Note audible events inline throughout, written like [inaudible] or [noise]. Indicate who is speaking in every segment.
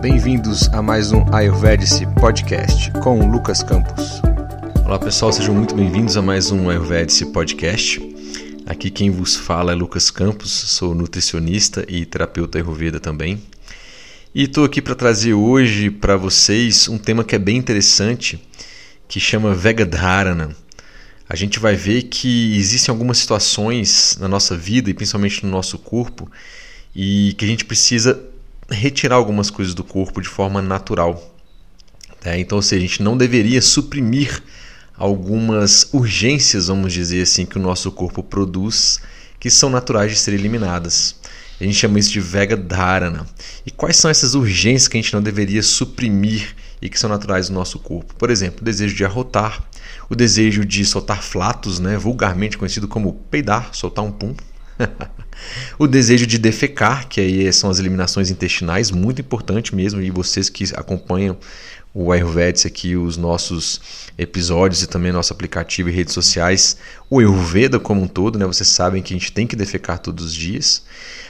Speaker 1: bem-vindos a mais um Ayurvedic Podcast com Lucas Campos. Olá pessoal, sejam muito bem-vindos a mais um Ayurvedic Podcast. Aqui quem vos fala é Lucas Campos, sou nutricionista e terapeuta Ayurveda também. E estou aqui para trazer hoje para vocês um tema que é bem interessante, que chama Vegadharana. A gente vai ver que existem algumas situações na nossa vida e principalmente no nosso corpo e que a gente precisa retirar algumas coisas do corpo de forma natural. Tá? Então, ou seja, a gente não deveria suprimir algumas urgências, vamos dizer assim, que o nosso corpo produz, que são naturais de serem eliminadas. A gente chama isso de Vega Dharana. E quais são essas urgências que a gente não deveria suprimir e que são naturais do nosso corpo? Por exemplo, o desejo de arrotar, o desejo de soltar flatos, né, vulgarmente conhecido como peidar, soltar um pum. [laughs] o desejo de defecar, que aí são as eliminações intestinais, muito importante mesmo, e vocês que acompanham o Ayurvedic aqui, os nossos episódios e também nosso aplicativo e redes sociais, o Ayurveda como um todo, né? Vocês sabem que a gente tem que defecar todos os dias.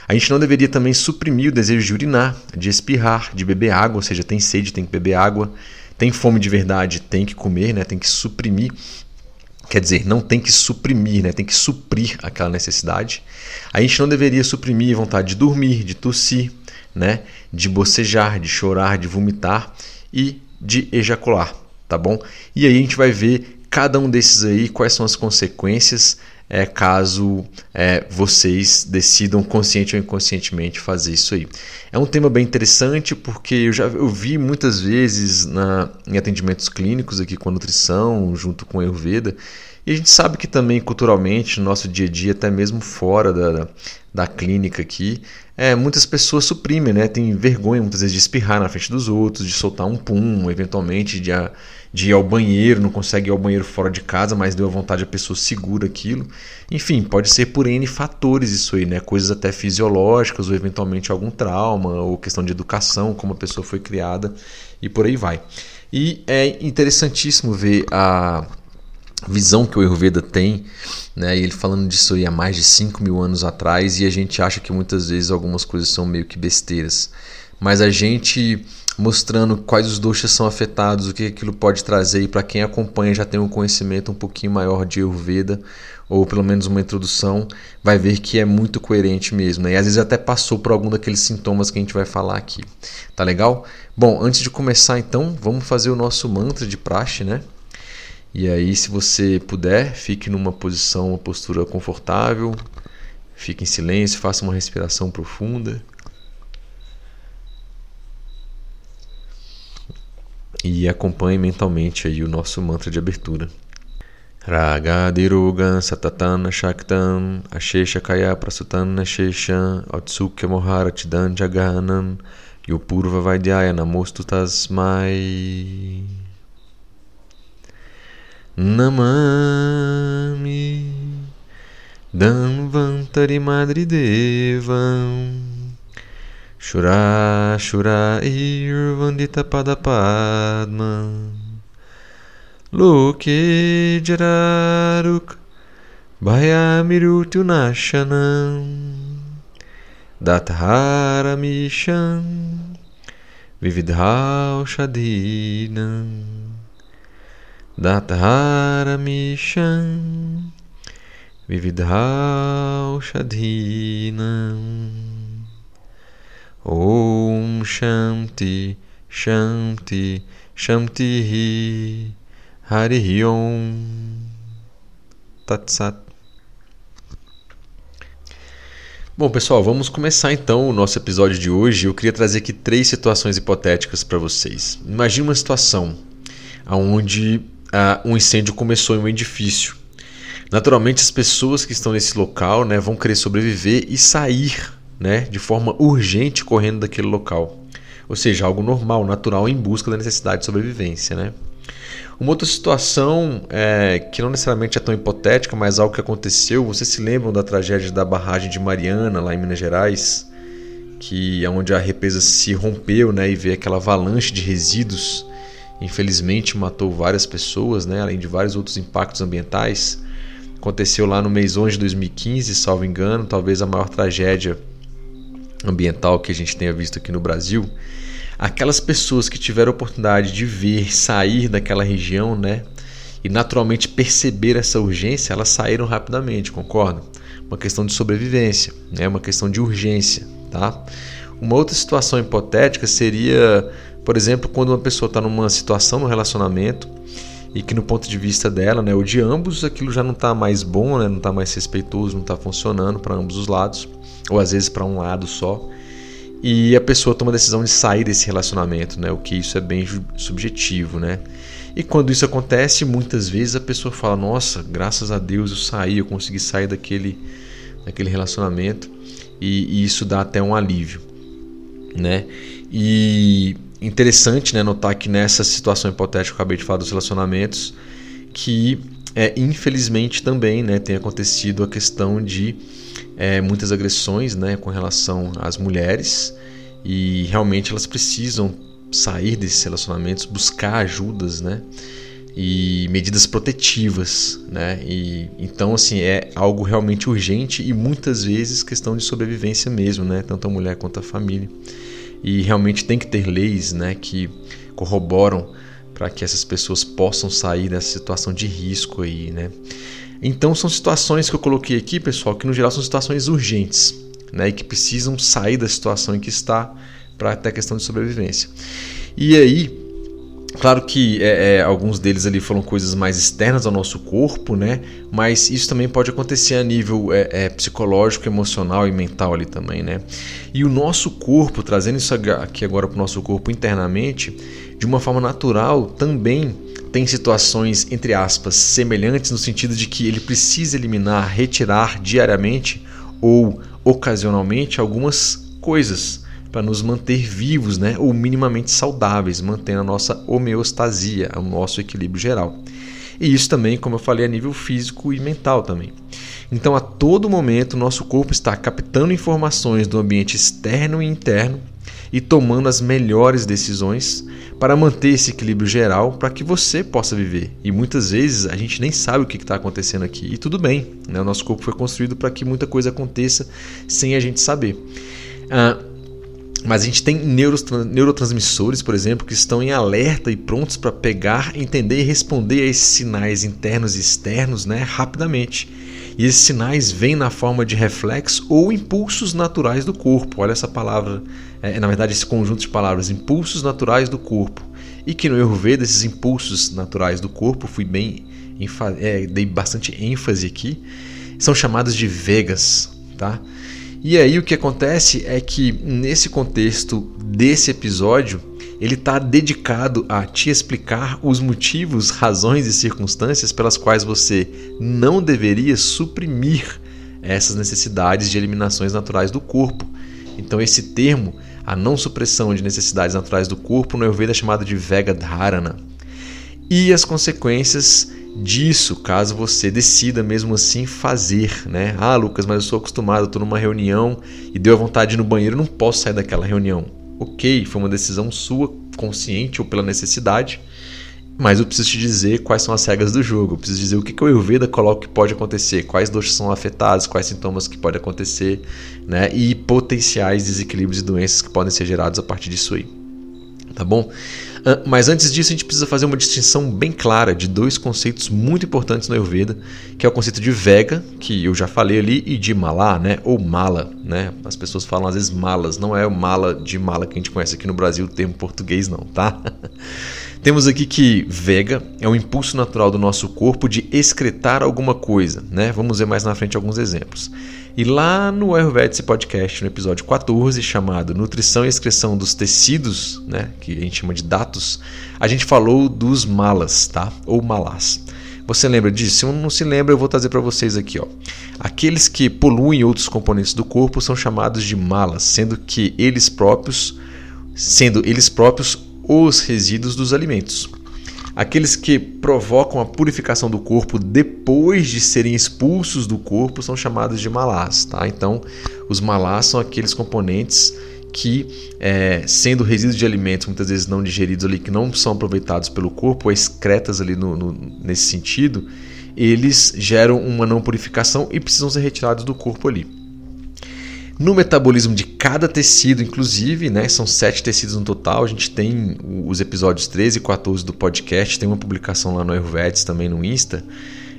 Speaker 1: A gente não deveria também suprimir o desejo de urinar, de espirrar, de beber água, ou seja, tem sede, tem que beber água, tem fome de verdade, tem que comer, né? Tem que suprimir Quer dizer, não tem que suprimir, né? tem que suprir aquela necessidade. A gente não deveria suprimir a vontade de dormir, de tossir, né? de bocejar, de chorar, de vomitar e de ejacular, tá bom? E aí a gente vai ver cada um desses aí, quais são as consequências é, caso é, vocês decidam consciente ou inconscientemente fazer isso aí. É um tema bem interessante porque eu já eu vi muitas vezes na, em atendimentos clínicos aqui com a nutrição, junto com a Ayurveda, e a gente sabe que também culturalmente, no nosso dia a dia, até mesmo fora da, da clínica aqui, é, muitas pessoas suprimem, né? Tem vergonha muitas vezes de espirrar na frente dos outros, de soltar um pum, eventualmente de, de ir ao banheiro, não consegue ir ao banheiro fora de casa, mas deu a vontade, a pessoa segura aquilo. Enfim, pode ser por N fatores isso aí, né? Coisas até fisiológicas, ou eventualmente algum trauma, ou questão de educação, como a pessoa foi criada, e por aí vai. E é interessantíssimo ver a visão que o Ayurveda tem, né? E ele falando disso aí há mais de 5 mil anos atrás, e a gente acha que muitas vezes algumas coisas são meio que besteiras. Mas a gente mostrando quais os doshas são afetados, o que aquilo pode trazer, e para quem acompanha já tem um conhecimento um pouquinho maior de Ayurveda, ou pelo menos uma introdução, vai ver que é muito coerente mesmo. Né? E às vezes até passou por algum daqueles sintomas que a gente vai falar aqui. Tá legal? Bom, antes de começar então, vamos fazer o nosso mantra de praxe, né? E aí, se você puder, fique numa posição, uma postura confortável, fique em silêncio, faça uma respiração profunda. E acompanhe mentalmente aí o nosso mantra de abertura. Ragadirugan satatana shaktam ashesha kaya prasutana shesha otsukya moharatidan jaganam yupurva vaidyaya namostu tasmai Namami Danvantari Madri Devam Shura Shura Irvandita Padapadma Loke Jararuk Bhayamirutu Nashanam. Dathara Misham Vividhau Shadinam Datharamisham Vividhaushadhinam Om Shanti Shanti Shanti Hari Om Tatsat Bom, pessoal, vamos começar então o nosso episódio de hoje. Eu queria trazer aqui três situações hipotéticas para vocês. Imagine uma situação onde uh, um incêndio começou em um edifício. Naturalmente, as pessoas que estão nesse local né, vão querer sobreviver e sair né, de forma urgente correndo daquele local. Ou seja, algo normal, natural, em busca da necessidade de sobrevivência. Né? Uma outra situação é, que não necessariamente é tão hipotética, mas algo que aconteceu. Vocês se lembram da tragédia da barragem de Mariana, lá em Minas Gerais? Que é onde a represa se rompeu né, e veio aquela avalanche de resíduos infelizmente matou várias pessoas, né, além de vários outros impactos ambientais. Aconteceu lá no mês 11 de 2015, salvo engano, talvez a maior tragédia ambiental que a gente tenha visto aqui no Brasil. aquelas pessoas que tiveram oportunidade de ver sair daquela região, né? E naturalmente perceber essa urgência, elas saíram rapidamente, concorda? Uma questão de sobrevivência, né? Uma questão de urgência, tá? Uma outra situação hipotética seria, por exemplo, quando uma pessoa está numa situação no relacionamento e que no ponto de vista dela, né, ou de ambos, aquilo já não está mais bom, né, não está mais respeitoso, não está funcionando para ambos os lados, ou às vezes para um lado só. E a pessoa toma a decisão de sair desse relacionamento, né, o que isso é bem subjetivo, né? E quando isso acontece, muitas vezes a pessoa fala: "Nossa, graças a Deus eu saí, eu consegui sair daquele daquele relacionamento", e, e isso dá até um alívio, né? E interessante né, notar que nessa situação hipotética que eu acabei de falar dos relacionamentos, que é, infelizmente também né, tem acontecido a questão de é, muitas agressões né, com relação às mulheres e realmente elas precisam sair desses relacionamentos, buscar ajudas, né? E medidas protetivas, né? E então assim é algo realmente urgente e muitas vezes questão de sobrevivência mesmo, né? Tanto a mulher quanto a família e realmente tem que ter leis né, que corroboram para que essas pessoas possam sair dessa situação de risco aí, né? Então são situações que eu coloquei aqui, pessoal, que no geral são situações urgentes, né, e que precisam sair da situação em que está para até a questão de sobrevivência. E aí Claro que é, é, alguns deles ali foram coisas mais externas ao nosso corpo, né? Mas isso também pode acontecer a nível é, é, psicológico, emocional e mental ali também, né? E o nosso corpo, trazendo isso aqui agora para o nosso corpo internamente, de uma forma natural, também tem situações, entre aspas, semelhantes no sentido de que ele precisa eliminar, retirar diariamente ou ocasionalmente algumas coisas para nos manter vivos, né, ou minimamente saudáveis, mantendo a nossa homeostasia, o nosso equilíbrio geral. E isso também, como eu falei, a nível físico e mental também. Então, a todo momento, nosso corpo está captando informações do ambiente externo e interno e tomando as melhores decisões para manter esse equilíbrio geral para que você possa viver. E muitas vezes a gente nem sabe o que está acontecendo aqui. E tudo bem, né? o nosso corpo foi construído para que muita coisa aconteça sem a gente saber. Ah, mas a gente tem neurotransmissores, por exemplo, que estão em alerta e prontos para pegar, entender e responder a esses sinais internos e externos né, rapidamente. E esses sinais vêm na forma de reflexos ou impulsos naturais do corpo. Olha essa palavra, é, na verdade, esse conjunto de palavras, impulsos naturais do corpo. E que no Ayurveda, esses impulsos naturais do corpo, fui bem, é, dei bastante ênfase aqui, são chamados de vegas, tá? E aí o que acontece é que nesse contexto desse episódio, ele está dedicado a te explicar os motivos, razões e circunstâncias pelas quais você não deveria suprimir essas necessidades de eliminações naturais do corpo. Então esse termo, a não supressão de necessidades naturais do corpo, no Ayurveda é chamado de Vega Dharana. E as consequências disso, caso você decida mesmo assim fazer, né? Ah, Lucas, mas eu sou acostumado, estou numa reunião e deu a vontade de ir no banheiro, não posso sair daquela reunião. Ok, foi uma decisão sua, consciente ou pela necessidade, mas eu preciso te dizer quais são as regras do jogo. Eu preciso dizer o que, que o Ayurveda coloca que pode acontecer, quais doxas são afetados, quais sintomas que podem acontecer, né? E potenciais desequilíbrios e doenças que podem ser gerados a partir disso aí. Tá bom? Ah, mas antes disso, a gente precisa fazer uma distinção bem clara de dois conceitos muito importantes no Ayurveda, que é o conceito de Vega, que eu já falei ali, e de Mala, né? ou Mala. Né? As pessoas falam às vezes malas, não é o mala de mala que a gente conhece aqui no Brasil, o termo português não, tá? [laughs] Temos aqui que Vega é um impulso natural do nosso corpo de excretar alguma coisa, né? Vamos ver mais na frente alguns exemplos. E lá no Ayurvedic Podcast, no episódio 14, chamado Nutrição e Excreção dos Tecidos, né, que a gente chama de datos, a gente falou dos malas, tá? Ou malás. Você lembra disso? Se não se lembra, eu vou trazer para vocês aqui, ó. Aqueles que poluem outros componentes do corpo são chamados de malas, sendo que eles próprios, sendo eles próprios os resíduos dos alimentos. Aqueles que provocam a purificação do corpo depois de serem expulsos do corpo são chamados de malás. Tá? Então, os malás são aqueles componentes que, é, sendo resíduos de alimentos muitas vezes não digeridos ali, que não são aproveitados pelo corpo, ou excretas ali no, no, nesse sentido, eles geram uma não purificação e precisam ser retirados do corpo ali. No metabolismo de cada tecido, inclusive, né, são sete tecidos no total. A gente tem os episódios 13 e 14 do podcast, tem uma publicação lá no Ayurvedes também no Insta.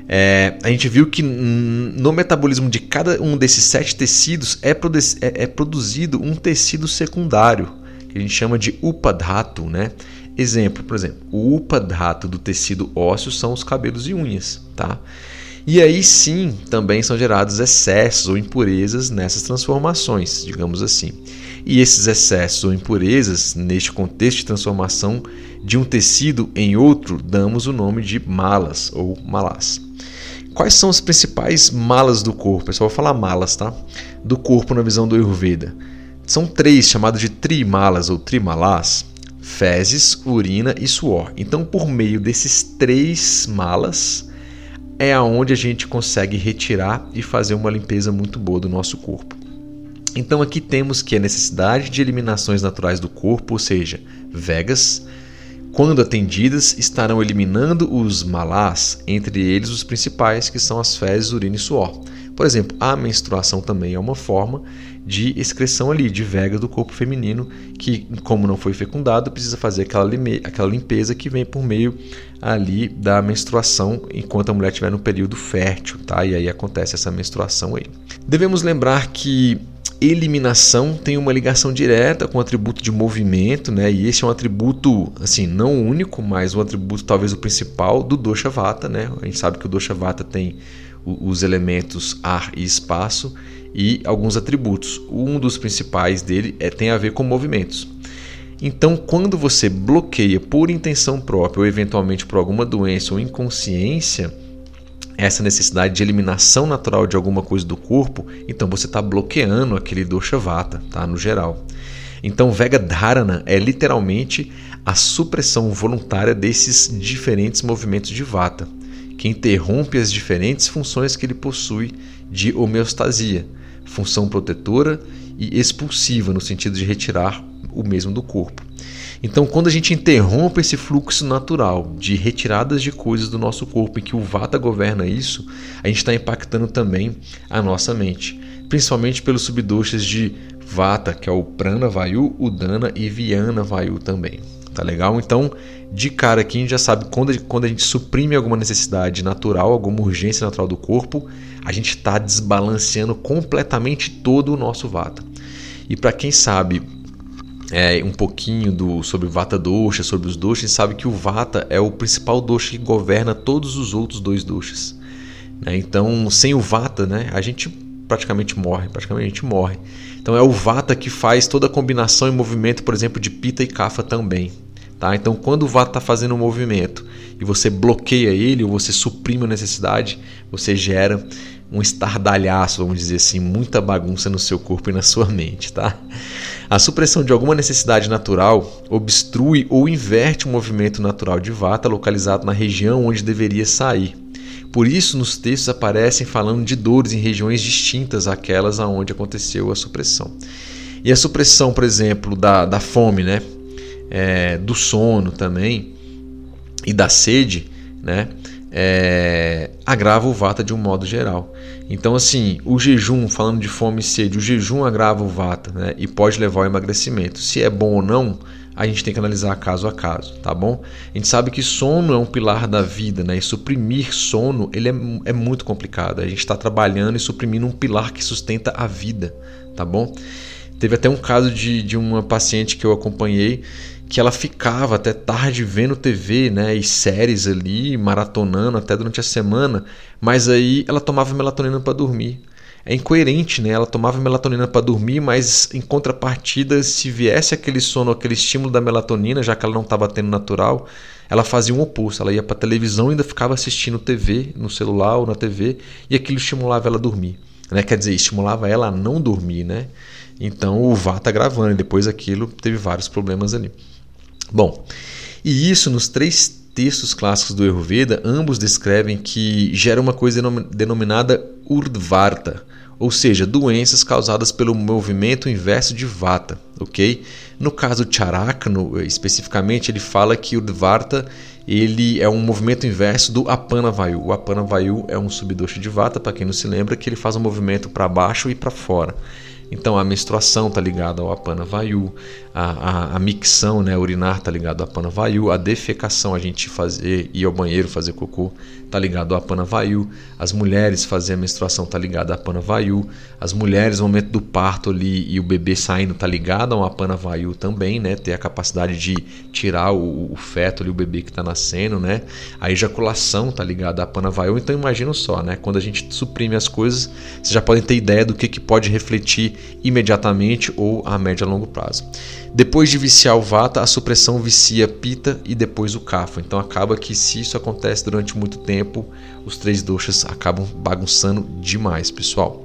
Speaker 1: É, a gente viu que no metabolismo de cada um desses sete tecidos é, produ é, é produzido um tecido secundário, que a gente chama de upadhatu, né? Exemplo, por exemplo, o upadhatu do tecido ósseo são os cabelos e unhas, tá? E aí sim também são gerados excessos ou impurezas nessas transformações, digamos assim. E esses excessos ou impurezas, neste contexto de transformação de um tecido em outro, damos o nome de malas ou malás. Quais são as principais malas do corpo? Pessoal, vou falar malas, tá? Do corpo na visão do Ayurveda. São três, chamadas de trimalas ou trimalás: fezes, urina e suor. Então, por meio desses três malas, é aonde a gente consegue retirar e fazer uma limpeza muito boa do nosso corpo. Então aqui temos que a necessidade de eliminações naturais do corpo, ou seja, vegas, quando atendidas, estarão eliminando os malás, entre eles os principais, que são as fezes, urina e suor. Por exemplo, a menstruação também é uma forma de excreção ali, de vega do corpo feminino, que, como não foi fecundado, precisa fazer aquela, aquela limpeza que vem por meio ali da menstruação enquanto a mulher estiver no período fértil, tá? E aí acontece essa menstruação aí. Devemos lembrar que eliminação tem uma ligação direta com o atributo de movimento, né? E esse é um atributo, assim, não único, mas um atributo talvez o principal do dosha vata, né? A gente sabe que o dosha vata tem os elementos ar e espaço e alguns atributos. Um dos principais dele é, tem a ver com movimentos. Então, quando você bloqueia por intenção própria ou eventualmente por alguma doença ou inconsciência essa necessidade de eliminação natural de alguma coisa do corpo, então você está bloqueando aquele dosha vata, tá? No geral. Então, Vega Dharana é literalmente a supressão voluntária desses diferentes movimentos de vata que interrompe as diferentes funções que ele possui de homeostasia, função protetora e expulsiva, no sentido de retirar o mesmo do corpo. Então, quando a gente interrompe esse fluxo natural de retiradas de coisas do nosso corpo e que o Vata governa isso, a gente está impactando também a nossa mente, principalmente pelos subdoshas de Vata, que é o Prana Vayu, Udana e Vyana Vayu também. Tá legal? Então, de cara aqui a gente já sabe quando, quando a gente suprime alguma necessidade natural, alguma urgência natural do corpo, a gente está desbalanceando completamente todo o nosso vata. E para quem sabe é, um pouquinho do, sobre vata dosha, sobre os doshas, sabe que o vata é o principal dosha que governa todos os outros dois doshas. Né? Então, sem o vata, né, a gente praticamente morre, praticamente a gente morre. Então é o vata que faz toda a combinação e movimento, por exemplo, de pita e kapha também. Tá? Então, quando o Vata está fazendo um movimento e você bloqueia ele ou você suprime a necessidade, você gera um estardalhaço, vamos dizer assim, muita bagunça no seu corpo e na sua mente. Tá? A supressão de alguma necessidade natural obstrui ou inverte o movimento natural de Vata localizado na região onde deveria sair. Por isso, nos textos aparecem falando de dores em regiões distintas àquelas aonde aconteceu a supressão. E a supressão, por exemplo, da, da fome, né? é, do sono também e da sede, né? É, agrava o vata de um modo geral. Então, assim, o jejum, falando de fome e sede, o jejum agrava o vata né, e pode levar ao emagrecimento. Se é bom ou não, a gente tem que analisar caso a caso, tá bom? A gente sabe que sono é um pilar da vida, né? E suprimir sono ele é, é muito complicado. A gente está trabalhando e suprimindo um pilar que sustenta a vida, tá bom? Teve até um caso de, de uma paciente que eu acompanhei que ela ficava até tarde vendo TV, né, e séries ali, maratonando até durante a semana, mas aí ela tomava melatonina para dormir. É incoerente, né? Ela tomava melatonina para dormir, mas em contrapartida, se viesse aquele sono, aquele estímulo da melatonina, já que ela não estava tendo natural, ela fazia um oposto. Ela ia para televisão e ainda ficava assistindo TV no celular ou na TV, e aquilo estimulava ela a dormir. Né? Quer dizer, estimulava ela a não dormir, né? Então o VAR tá gravando e depois aquilo teve vários problemas ali. Bom, e isso nos três textos clássicos do Ayurveda, ambos descrevem que gera uma coisa denominada Urdvarta, ou seja, doenças causadas pelo movimento inverso de Vata, ok? No caso Charakno, especificamente, ele fala que Urdvarta ele é um movimento inverso do Apana Vayu. O Apana Vayu é um subdosha de Vata, para quem não se lembra, que ele faz um movimento para baixo e para fora. Então a menstruação está ligada ao apana vayu, a, a, a, micção, né, urinar está ligado ao apana vayu, a defecação, a gente fazer ir ao banheiro fazer cocô está ligado ao apana vayu, as mulheres fazer a menstruação está ligado ao apana vayu, as mulheres no momento do parto ali e o bebê saindo está ligado ao apana vayu também, né, ter a capacidade de tirar o, o feto ali, o bebê que está nascendo, né, a ejaculação está ligada ao apana vayu, então imagina só, né, quando a gente suprime as coisas, vocês já podem ter ideia do que, que pode refletir imediatamente ou a médio e longo prazo. Depois de viciar o vata, a supressão vicia pita e depois o kapha. Então acaba que se isso acontece durante muito tempo, os três doshas acabam bagunçando demais, pessoal.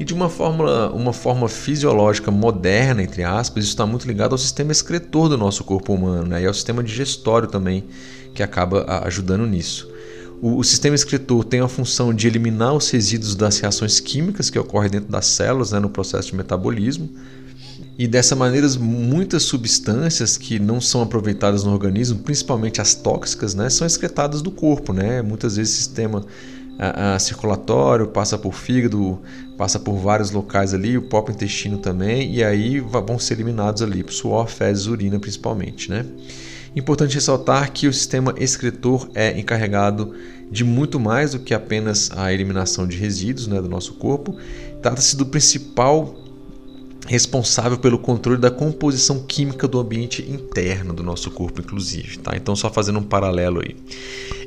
Speaker 1: E de uma forma, uma forma fisiológica moderna, entre aspas, isso está muito ligado ao sistema excretor do nosso corpo humano né? e ao sistema digestório também, que acaba ajudando nisso. O, o sistema excretor tem a função de eliminar os resíduos das reações químicas que ocorrem dentro das células né, no processo de metabolismo. E dessa maneira, muitas substâncias que não são aproveitadas no organismo, principalmente as tóxicas, né, são excretadas do corpo. Né? Muitas vezes o sistema a, a circulatório passa por fígado, passa por vários locais ali, o próprio intestino também, e aí vão ser eliminados ali, por suor, fezes, urina principalmente. Né? Importante ressaltar que o sistema excretor é encarregado de muito mais do que apenas a eliminação de resíduos né, do nosso corpo. Trata-se do principal responsável pelo controle da composição química do ambiente interno do nosso corpo, inclusive. Tá? Então, só fazendo um paralelo aí.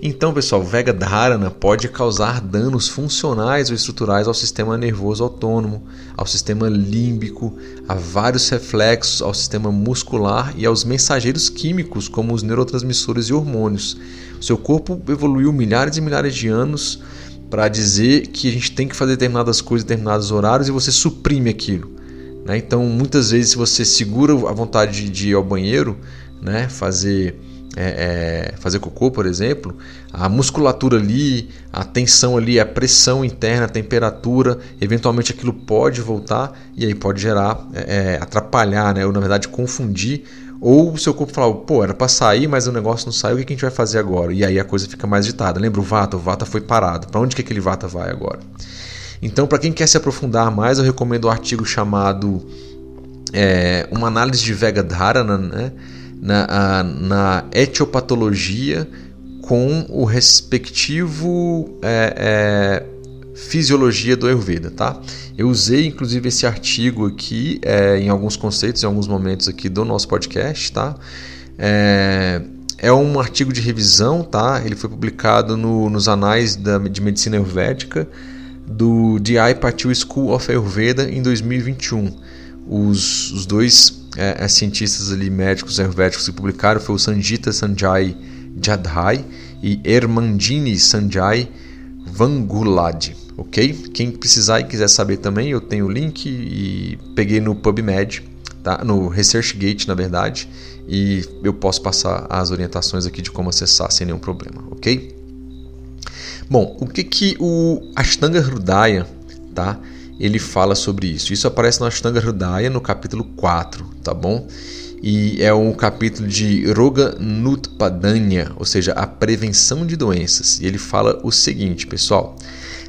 Speaker 1: Então, pessoal, Vega Dharana pode causar danos funcionais ou estruturais ao sistema nervoso autônomo, ao sistema límbico, a vários reflexos, ao sistema muscular e aos mensageiros químicos, como os neurotransmissores e hormônios. O seu corpo evoluiu milhares e milhares de anos para dizer que a gente tem que fazer determinadas coisas em determinados horários e você suprime aquilo. Né? Então, muitas vezes, se você segura a vontade de ir ao banheiro, né? fazer, é, é, fazer cocô, por exemplo, a musculatura ali, a tensão ali, a pressão interna, a temperatura, eventualmente aquilo pode voltar e aí pode gerar, é, é atrapalhar, né? ou na verdade confundir ou o seu corpo fala, pô, era para sair, mas o negócio não saiu, o que a gente vai fazer agora? E aí a coisa fica mais agitada. Lembra o Vata? O Vata foi parado. Para onde que aquele Vata vai agora? Então, para quem quer se aprofundar mais, eu recomendo o um artigo chamado é, Uma Análise de Vega Dharana né, na, a, na etiopatologia com o respectivo é, é, fisiologia do Ayurveda, tá? Eu usei inclusive esse artigo aqui é, em alguns conceitos, em alguns momentos aqui do nosso podcast, tá? É, é um artigo de revisão, tá? Ele foi publicado no, nos anais da, de medicina ayurvédica do DI Patil School of Ayurveda em 2021. Os, os dois é, é, cientistas ali, médicos ayurvédicos que publicaram foi o Sanjita Sanjay Jadhai e Hermandini Sanjay Vangulad, ok? Quem precisar e quiser saber também, eu tenho o link e peguei no PubMed, tá? no ResearchGate, na verdade, e eu posso passar as orientações aqui de como acessar sem nenhum problema, ok? Bom, o que que o Ashtanga Hridaya, tá? Ele fala sobre isso. Isso aparece no Ashtanga Hridaya no capítulo 4, tá bom? E é um capítulo de Roga Nutpadanya, ou seja, a prevenção de doenças. E ele fala o seguinte, pessoal: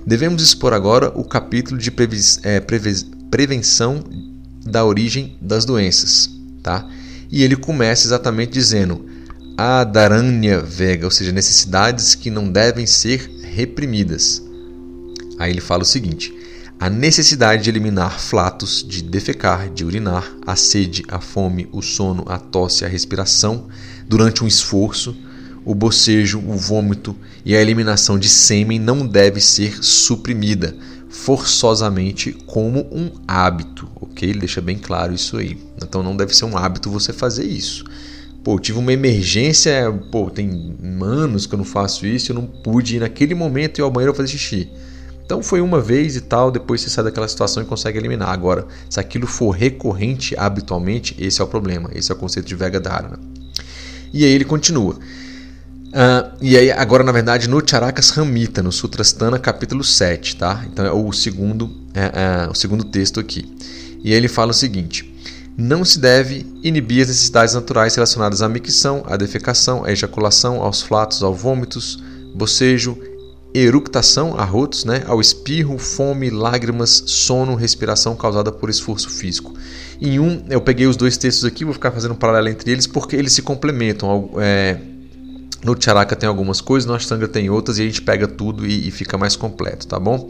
Speaker 1: devemos expor agora o capítulo de é, prevenção da origem das doenças, tá? E ele começa exatamente dizendo: Adaranya Vega, ou seja, necessidades que não devem ser reprimidas. Aí ele fala o seguinte: a necessidade de eliminar flatos, de defecar, de urinar, a sede, a fome, o sono, a tosse, a respiração durante um esforço, o bocejo, o vômito e a eliminação de sêmen não deve ser suprimida forçosamente como um hábito, ok? Ele deixa bem claro isso aí. Então não deve ser um hábito você fazer isso. Pô, tive uma emergência, pô, tem anos que eu não faço isso, eu não pude ir naquele momento ir ao banheiro fazer xixi. Então foi uma vez e tal, depois você sai daquela situação e consegue eliminar. Agora, se aquilo for recorrente habitualmente, esse é o problema. Esse é o conceito de Vega Dharana. E aí ele continua. Uh, e aí, agora, na verdade, no Charakas Ramita, no Sutrastana, capítulo 7, tá? Então é o segundo, é, é, o segundo texto aqui. E aí ele fala o seguinte: não se deve inibir as necessidades naturais relacionadas à micção, à defecação, à ejaculação, aos flatos, aos vômitos, bocejo, eructação, arrotos, né, ao espirro, fome, lágrimas, sono, respiração causada por esforço físico. Em um, eu peguei os dois textos aqui, vou ficar fazendo um paralelo entre eles porque eles se complementam. É, no Charaka tem algumas coisas, no Ashtanga tem outras e a gente pega tudo e, e fica mais completo, tá bom?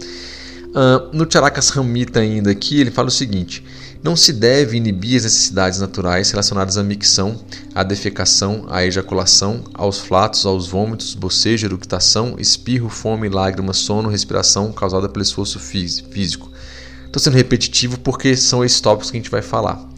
Speaker 1: Uh, no Charakas Ramita ainda aqui, ele fala o seguinte: não se deve inibir as necessidades naturais relacionadas à micção, à defecação, à ejaculação, aos flatos, aos vômitos, bocejo, eructação, espirro, fome, lágrimas, sono, respiração causada pelo esforço físico. Estou sendo repetitivo porque são esses tópicos que a gente vai falar.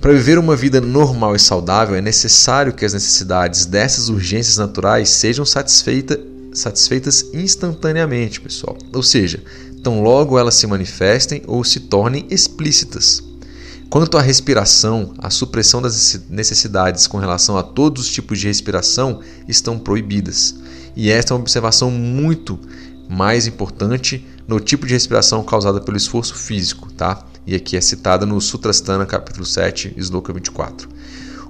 Speaker 1: Para viver uma vida normal e saudável, é necessário que as necessidades dessas urgências naturais sejam satisfeita, satisfeitas instantaneamente, pessoal. Ou seja, tão logo elas se manifestem ou se tornem explícitas. Quanto à respiração, a supressão das necessidades com relação a todos os tipos de respiração estão proibidas. E esta é uma observação muito mais importante no tipo de respiração causada pelo esforço físico, tá? E aqui é citada no Sutrasthana, capítulo 7, sloka 24.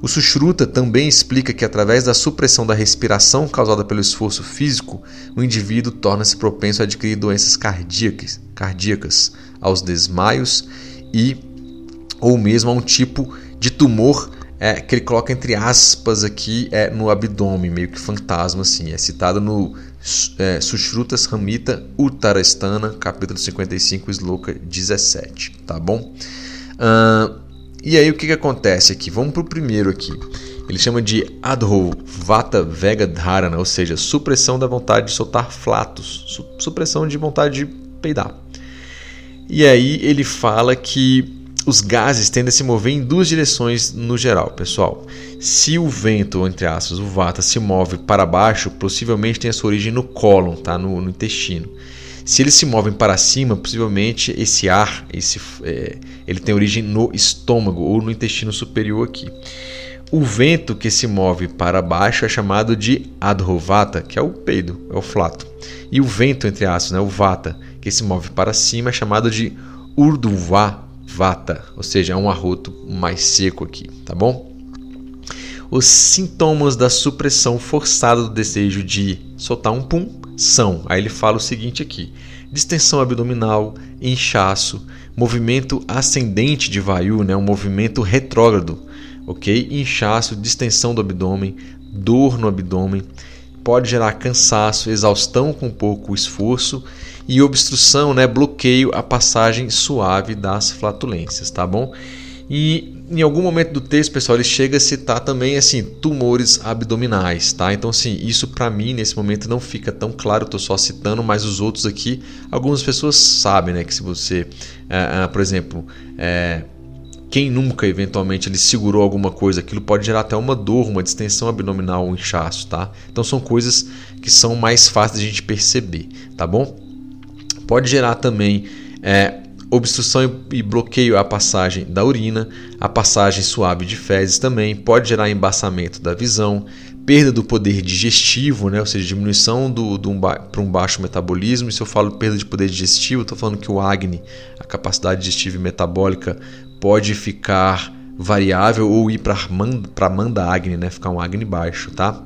Speaker 1: O Sushruta também explica que através da supressão da respiração causada pelo esforço físico, o indivíduo torna-se propenso a adquirir doenças cardíacas, cardíacas, aos desmaios e ou mesmo a um tipo de tumor é, que ele coloca entre aspas aqui é, no abdômen, meio que fantasma assim. É citado no é, Sushrutas Ramita Uttarastana, capítulo 55, sloka 17, tá bom? Uh, e aí o que, que acontece aqui? Vamos para o primeiro aqui. Ele chama de Adho Vata Vega Dharana, ou seja, supressão da vontade de soltar flatos, su supressão de vontade de peidar. E aí ele fala que os gases tendem a se mover em duas direções no geral, pessoal. Se o vento, entre aspas, o vata, se move para baixo, possivelmente tem a sua origem no cólon, tá? no, no intestino. Se eles se movem para cima, possivelmente esse ar, esse, é, ele tem origem no estômago ou no intestino superior aqui. O vento que se move para baixo é chamado de adhovata, que é o peido, é o flato. E o vento, entre aspas, né, o vata, que se move para cima, é chamado de urdhva ou seja, é um arroto mais seco aqui, tá bom? Os sintomas da supressão forçada do desejo de soltar um pum são, aí ele fala o seguinte aqui: distensão abdominal, inchaço, movimento ascendente de vayu, né, um movimento retrógrado, ok? Inchaço, distensão do abdômen, dor no abdômen, pode gerar cansaço, exaustão com pouco esforço e obstrução, né, bloqueio a passagem suave das flatulências, tá bom? E em algum momento do texto, pessoal, ele chega a citar também assim tumores abdominais, tá? Então, assim, isso para mim nesse momento não fica tão claro. Tô só citando, mas os outros aqui, algumas pessoas sabem, né? Que se você, é, é, por exemplo, é, quem nunca eventualmente ele segurou alguma coisa, aquilo pode gerar até uma dor, uma distensão abdominal, um inchaço, tá? Então são coisas que são mais fáceis de a gente perceber, tá bom? Pode gerar também é, obstrução e bloqueio à passagem da urina, a passagem suave de fezes também pode gerar embaçamento da visão, perda do poder digestivo, né? ou seja, diminuição do, do um para um baixo metabolismo. E se eu falo perda de poder digestivo, estou falando que o Agni, a capacidade digestiva e metabólica, pode ficar variável ou ir para a manda Agni, né? ficar um Agni baixo. Tá?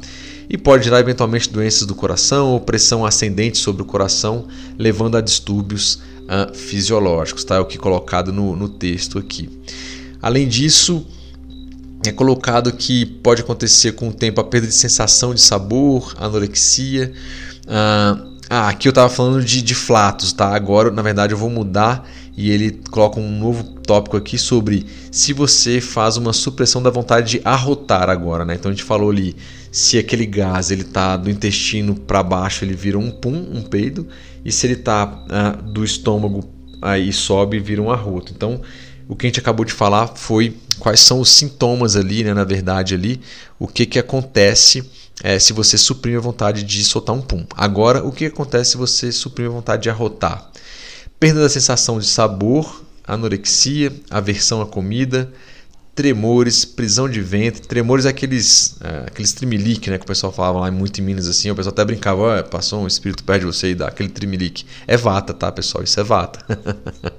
Speaker 1: e pode gerar eventualmente doenças do coração ou pressão ascendente sobre o coração, levando a distúrbios uh, fisiológicos, tá? É o que é colocado no, no texto aqui. Além disso, é colocado que pode acontecer com o tempo a perda de sensação de sabor, anorexia. Uh, ah, aqui eu estava falando de, de flatos, tá? Agora, na verdade, eu vou mudar e ele coloca um novo tópico aqui sobre se você faz uma supressão da vontade de arrotar agora, né? Então a gente falou ali se aquele gás ele tá do intestino para baixo ele vira um pum, um peido, e se ele tá ah, do estômago aí sobe vira um arroto. Então o que a gente acabou de falar foi quais são os sintomas ali, né, na verdade ali, o que que acontece é, se você suprime a vontade de soltar um pum. Agora, o que acontece se você suprime a vontade de arrotar? Perda da sensação de sabor, anorexia, aversão à comida, tremores, prisão de ventre. Tremores é aqueles, é, aqueles trimelique, né? Que o pessoal falava lá muito em Minas assim. O pessoal até brincava, passou um espírito perto de você e dá aquele trimelique. É vata, tá, pessoal? Isso é vata.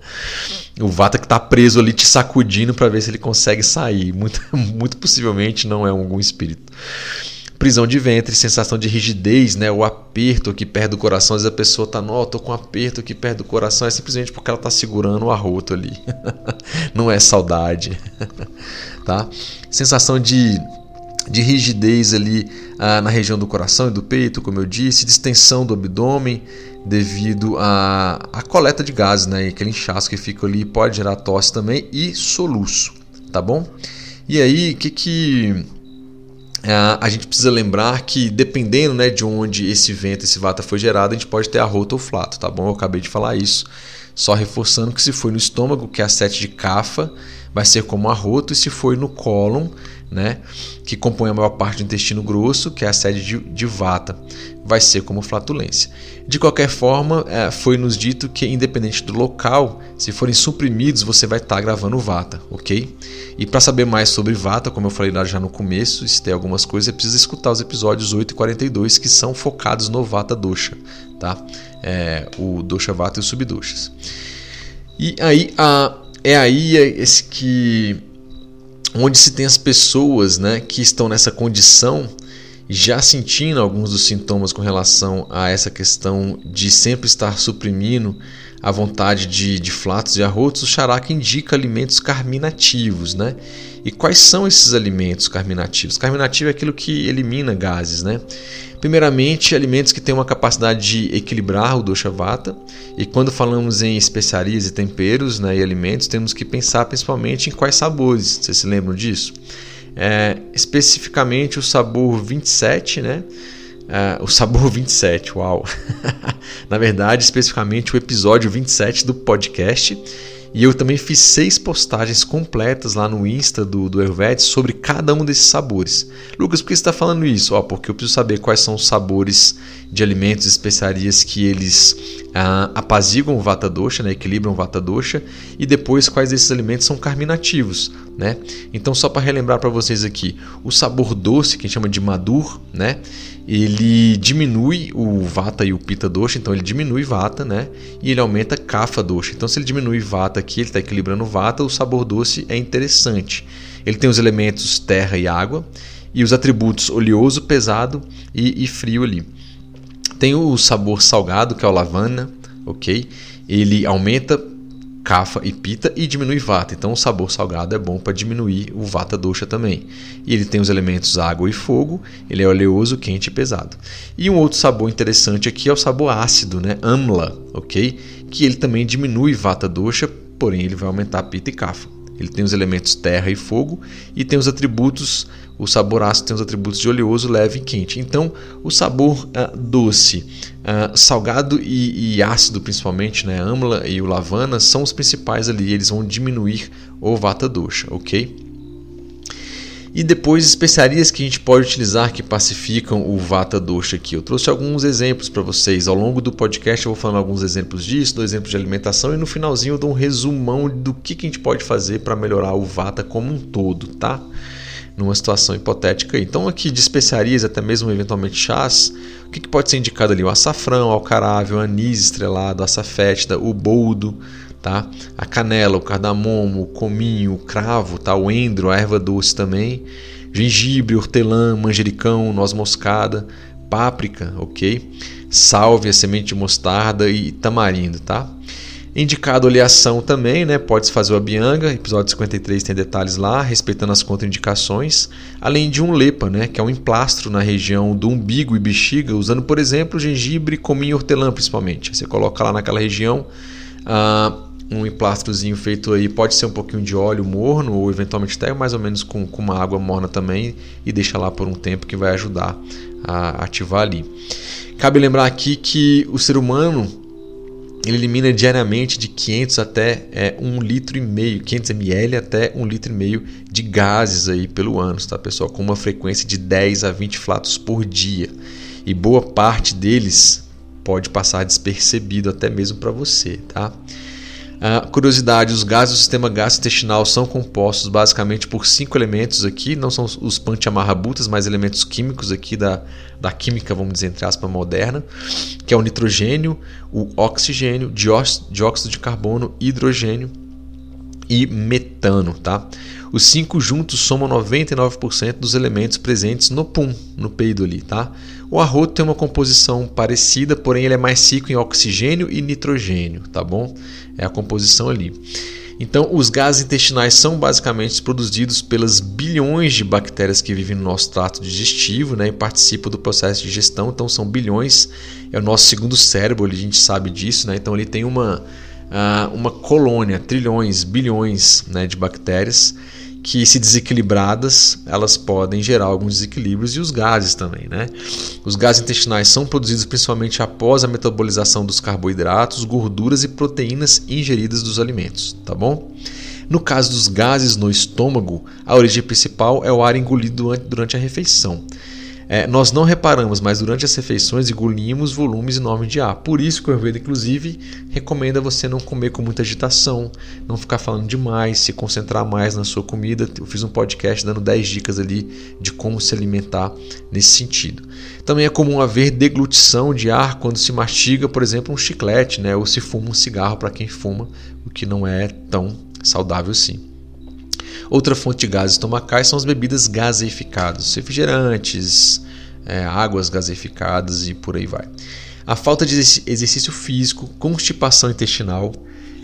Speaker 1: [laughs] o vata que tá preso ali te sacudindo para ver se ele consegue sair. Muito, [laughs] muito possivelmente não é algum espírito. Prisão de ventre, sensação de rigidez, né? O aperto aqui perto do coração. Às vezes a pessoa tá, não, tô com um aperto aqui perto do coração. É simplesmente porque ela tá segurando o arroto ali. [laughs] não é saudade, [laughs] tá? Sensação de de rigidez ali ah, na região do coração e do peito, como eu disse, distensão do abdômen devido à, à coleta de gases, né? aquele inchaço que fica ali pode gerar tosse também e soluço, tá bom? E aí, o que que a gente precisa lembrar que dependendo né, de onde esse vento, esse vata foi gerado, a gente pode ter arroto ou flato, tá bom? Eu acabei de falar isso. Só reforçando que se foi no estômago, que é a sete de cafa, vai ser como arroto, e se foi no cólon, né, que compõe a maior parte do intestino grosso, que é a sede de, de vata, vai ser como flatulência. De qualquer forma, é, foi nos dito que, independente do local, se forem suprimidos, você vai estar tá gravando vata, ok? E para saber mais sobre vata, como eu falei lá já no começo, se tem algumas coisas, você precisa escutar os episódios 8 e 42 que são focados no vata dosha, tá? É, o dosha vata e os subdoshas. E aí, a, é aí esse que onde se tem as pessoas né, que estão nessa condição já sentindo alguns dos sintomas com relação a essa questão de sempre estar suprimindo a vontade de, de flatos e arrotos, o charaka indica alimentos carminativos, né? E quais são esses alimentos carminativos? Carminativo é aquilo que elimina gases, né? Primeiramente, alimentos que têm uma capacidade de equilibrar o dosha vata. E quando falamos em especiarias e temperos né, e alimentos, temos que pensar principalmente em quais sabores. Vocês se lembram disso? É, especificamente o sabor 27, né? É, o sabor 27, uau! [laughs] Na verdade, especificamente o episódio 27 do podcast e eu também fiz seis postagens completas lá no Insta do, do Ayurveda sobre cada um desses sabores. Lucas, por que você está falando isso? Ó, porque eu preciso saber quais são os sabores de alimentos e especiarias que eles ah, apaziguam o Vata Dosha, né, equilibram o Vata Dosha, e depois quais desses alimentos são carminativos. Né? Então, só para relembrar para vocês aqui, o sabor doce, que a gente chama de Madur, né? Ele diminui o vata e o pita dosha, então ele diminui vata, né? E ele aumenta kapha dosha. Então se ele diminui vata aqui, ele está equilibrando vata, o sabor doce é interessante. Ele tem os elementos terra e água e os atributos oleoso, pesado e, e frio ali. Tem o sabor salgado, que é o lavana, ok? Ele aumenta Kapha e Pita e diminui Vata. Então o sabor salgado é bom para diminuir o Vata Dosha também. E ele tem os elementos água e fogo, ele é oleoso, quente e pesado. E um outro sabor interessante aqui é o sabor ácido, né? Amla, ok? Que ele também diminui Vata Dosha, porém ele vai aumentar Pita e Kapha. Ele tem os elementos terra e fogo e tem os atributos, o sabor ácido tem os atributos de oleoso, leve e quente. Então, o sabor uh, doce, uh, salgado e, e, ácido principalmente, né, amla e o lavana são os principais ali, eles vão diminuir o vata dosha, ok? E depois especiarias que a gente pode utilizar que pacificam o Vata Dosha aqui. Eu trouxe alguns exemplos para vocês. Ao longo do podcast eu vou falando alguns exemplos disso, dois exemplos de alimentação e no finalzinho eu dou um resumão do que, que a gente pode fazer para melhorar o Vata como um todo, tá? Numa situação hipotética. Então aqui de especiarias, até mesmo eventualmente chás, o que, que pode ser indicado ali? O açafrão, o alcarável, o anis estrelado, a açafétida, o boldo, tá? A canela, o cardamomo, o cominho, o cravo, tá? O endro, a erva doce também, gengibre, hortelã, manjericão, noz moscada, páprica, ok? Sálvia, semente de mostarda e tamarindo, tá? Indicado oleação também, né? Pode-se fazer o abianga, episódio 53 tem detalhes lá, respeitando as contraindicações, além de um lepa, né? Que é um emplastro na região do umbigo e bexiga, usando, por exemplo, gengibre, cominho e hortelã, principalmente. Você coloca lá naquela região. Ah, um emplastrozinho feito aí pode ser um pouquinho de óleo morno ou eventualmente até mais ou menos com, com uma água morna também e deixa lá por um tempo que vai ajudar a ativar ali. Cabe lembrar aqui que o ser humano ele elimina diariamente de 500 até é, 1 litro e meio, 500 ml até 1 litro e meio de gases aí pelo ano, tá pessoal? Com uma frequência de 10 a 20 flatos por dia. E boa parte deles pode passar despercebido até mesmo para você, tá? Uh, curiosidade: os gases do sistema gastrointestinal são compostos basicamente por cinco elementos aqui, não são os panchamahabhutas, mas elementos químicos aqui da, da química, vamos dizer, entre aspas, moderna, que é o nitrogênio, o oxigênio, dióxido de carbono, hidrogênio e metano, tá? Os cinco juntos somam 99% dos elementos presentes no pum, no peido ali, tá? O arroto tem uma composição parecida, porém ele é mais rico em oxigênio e nitrogênio, tá bom? É a composição ali. Então, os gases intestinais são basicamente produzidos pelas bilhões de bactérias que vivem no nosso trato digestivo né, e participam do processo de digestão. Então, são bilhões, é o nosso segundo cérebro, a gente sabe disso. Né? Então, ele tem uma, ah, uma colônia, trilhões, bilhões né, de bactérias que, se desequilibradas, elas podem gerar alguns desequilíbrios e os gases também. Né? Os gases intestinais são produzidos principalmente após a metabolização dos carboidratos, gorduras e proteínas ingeridas dos alimentos. Tá bom? No caso dos gases no estômago, a origem principal é o ar engolido durante a refeição. É, nós não reparamos, mas durante as refeições engolimos volumes enormes de ar. Por isso que o Ayurveda, inclusive, recomenda você não comer com muita agitação, não ficar falando demais, se concentrar mais na sua comida. Eu fiz um podcast dando 10 dicas ali de como se alimentar nesse sentido. Também é comum haver deglutição de ar quando se mastiga, por exemplo, um chiclete, né? ou se fuma um cigarro para quem fuma, o que não é tão saudável assim. Outra fonte de gases estomacais são as bebidas gaseificadas, refrigerantes, é, águas gaseificadas e por aí vai. A falta de exercício físico, constipação intestinal,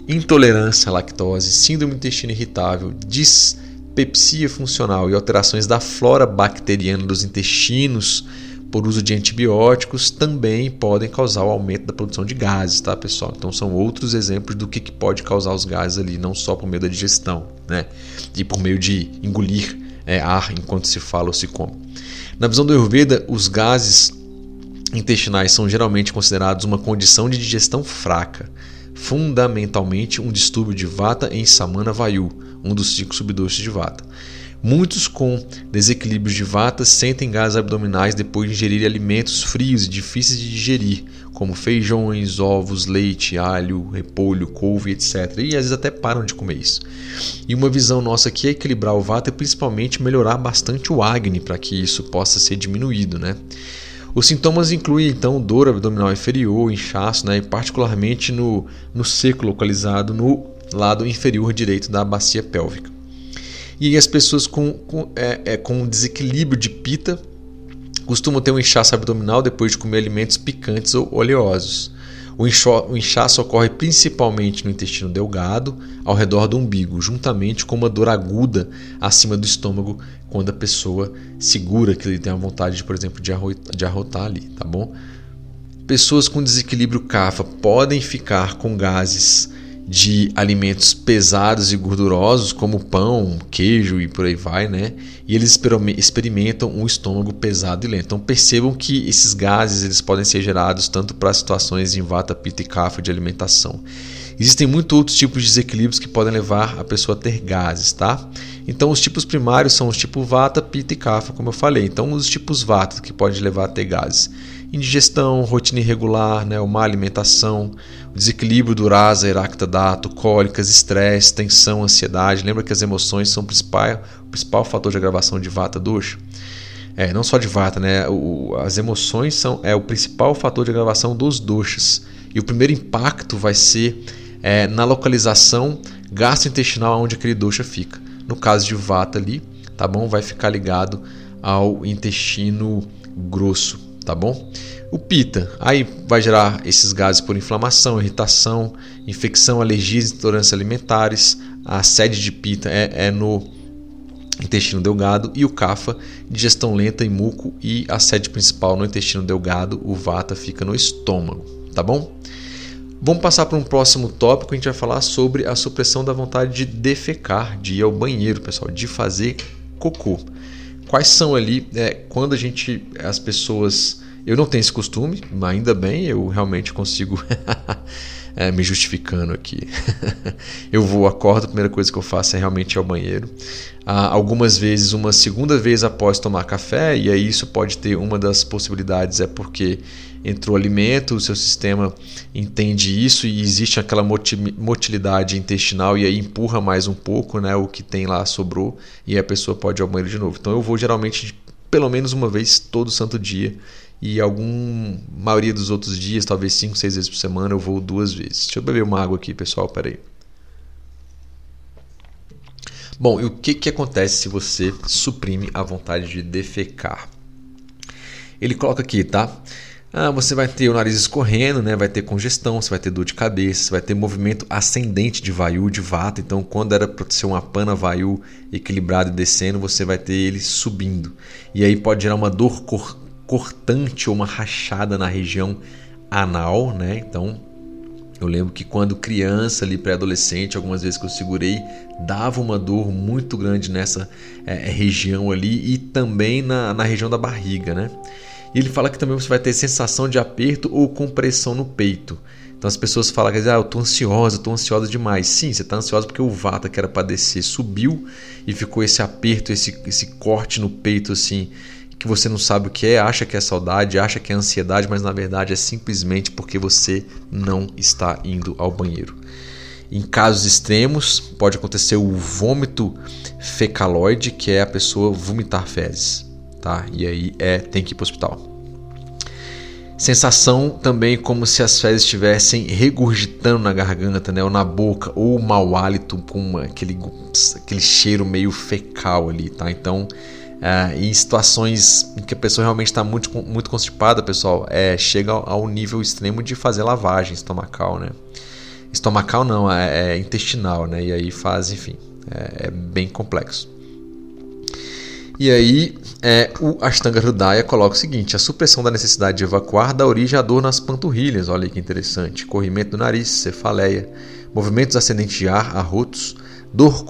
Speaker 1: intolerância à lactose, síndrome do intestino irritável, dispepsia funcional e alterações da flora bacteriana dos intestinos por uso de antibióticos também podem causar o aumento da produção de gases, tá, pessoal? Então são outros exemplos do que, pode causar os gases ali, não só por meio da digestão, né? E por meio de engolir é, ar enquanto se fala ou se come. Na visão do Ayurveda, os gases intestinais são geralmente considerados uma condição de digestão fraca, fundamentalmente um distúrbio de Vata em Samana Vayu, um dos cinco subdoxes de Vata. Muitos com desequilíbrios de vata sentem gases abdominais depois de ingerir alimentos frios e difíceis de digerir, como feijões, ovos, leite, alho, repolho, couve, etc. E às vezes até param de comer isso. E uma visão nossa aqui é equilibrar o vata e principalmente melhorar bastante o Agni para que isso possa ser diminuído, né? Os sintomas incluem então dor abdominal inferior, inchaço, né, e particularmente no, no seco localizado no lado inferior direito da bacia pélvica. E as pessoas com, com, é, é, com desequilíbrio de pita costumam ter um inchaço abdominal depois de comer alimentos picantes ou oleosos. O, o inchaço ocorre principalmente no intestino delgado, ao redor do umbigo, juntamente com uma dor aguda acima do estômago quando a pessoa segura que ele tem a vontade, de, por exemplo, de, de arrotar ali, tá bom? Pessoas com desequilíbrio CAFA podem ficar com gases de alimentos pesados e gordurosos, como pão, queijo e por aí vai, né? E eles experimentam um estômago pesado e lento. Então percebam que esses gases eles podem ser gerados tanto para situações em vata, pita e kapha de alimentação. Existem muitos outros tipos de desequilíbrios que podem levar a pessoa a ter gases, tá? Então os tipos primários são os tipos vata, pita e kapha, como eu falei. Então os tipos vata que podem levar a ter gases indigestão, rotina irregular, né, uma alimentação, desequilíbrio do rasa, dato, cólicas, estresse, tensão, ansiedade. Lembra que as emoções são o principal, o principal fator de agravação de vata dosha? É, não só de vata, né? O, as emoções são é o principal fator de agravação dos doshas. E o primeiro impacto vai ser é, na localização gastrointestinal onde aquele dosha fica. No caso de vata ali, tá bom? Vai ficar ligado ao intestino grosso tá bom? O pita, aí vai gerar esses gases por inflamação, irritação, infecção, alergias intolerâncias alimentares. A sede de pita é, é no intestino delgado e o kapha, digestão lenta e muco e a sede principal no intestino delgado, o vata fica no estômago, tá bom? Vamos passar para um próximo tópico, a gente vai falar sobre a supressão da vontade de defecar, de ir ao banheiro, pessoal, de fazer cocô quais são ali, é, quando a gente, as pessoas. Eu não tenho esse costume, ainda bem, eu realmente consigo [laughs] [laughs] é, me justificando aqui. [laughs] eu vou, acordo, a primeira coisa que eu faço é realmente ir ao banheiro. Ah, algumas vezes, uma segunda vez após tomar café, e aí isso pode ter uma das possibilidades, é porque entrou alimento, o seu sistema entende isso e existe aquela motilidade intestinal e aí empurra mais um pouco né, o que tem lá sobrou e a pessoa pode ir ao banheiro de novo. Então eu vou geralmente pelo menos uma vez todo santo dia e algum maioria dos outros dias, talvez 5, 6 vezes por semana, eu vou duas vezes. Deixa eu beber uma água aqui, pessoal, peraí. Bom, e o que, que acontece se você suprime a vontade de defecar? Ele coloca aqui, tá? Ah, você vai ter o nariz escorrendo, né? vai ter congestão, você vai ter dor de cabeça, você vai ter movimento ascendente de vaiu, de vata. Então, quando era para ser uma pana vaiu equilibrado e descendo, você vai ter ele subindo. E aí pode gerar uma dor cor cortante ou uma rachada na região anal, né? Então, eu lembro que quando criança, ali pré-adolescente, algumas vezes que eu segurei, dava uma dor muito grande nessa é, região ali e também na, na região da barriga, né? E ele fala que também você vai ter sensação de aperto ou compressão no peito. Então as pessoas falam que ah, eu tô ansiosa, tô ansiosa demais. Sim, você está ansiosa porque o vata que era para descer subiu e ficou esse aperto, esse, esse corte no peito assim que você não sabe o que é, acha que é saudade, acha que é ansiedade, mas na verdade é simplesmente porque você não está indo ao banheiro. Em casos extremos, pode acontecer o vômito fecaloide, que é a pessoa vomitar fezes, tá? E aí é tem que ir para o hospital. Sensação também como se as fezes estivessem regurgitando na garganta, né, ou na boca, ou mau hálito com aquele, aquele cheiro meio fecal ali, tá? Então, é, em situações em que a pessoa realmente está muito, muito constipada, pessoal, é, chega ao nível extremo de fazer lavagem estomacal, né? Estomacal não, é, é intestinal, né? E aí faz, enfim, é, é bem complexo. E aí, é, o Ashtanga Hridaya coloca o seguinte: a supressão da necessidade de evacuar dá origem à dor nas panturrilhas, olha que interessante, corrimento do nariz, cefaleia, movimentos ascendentes de ar, arrotos, dor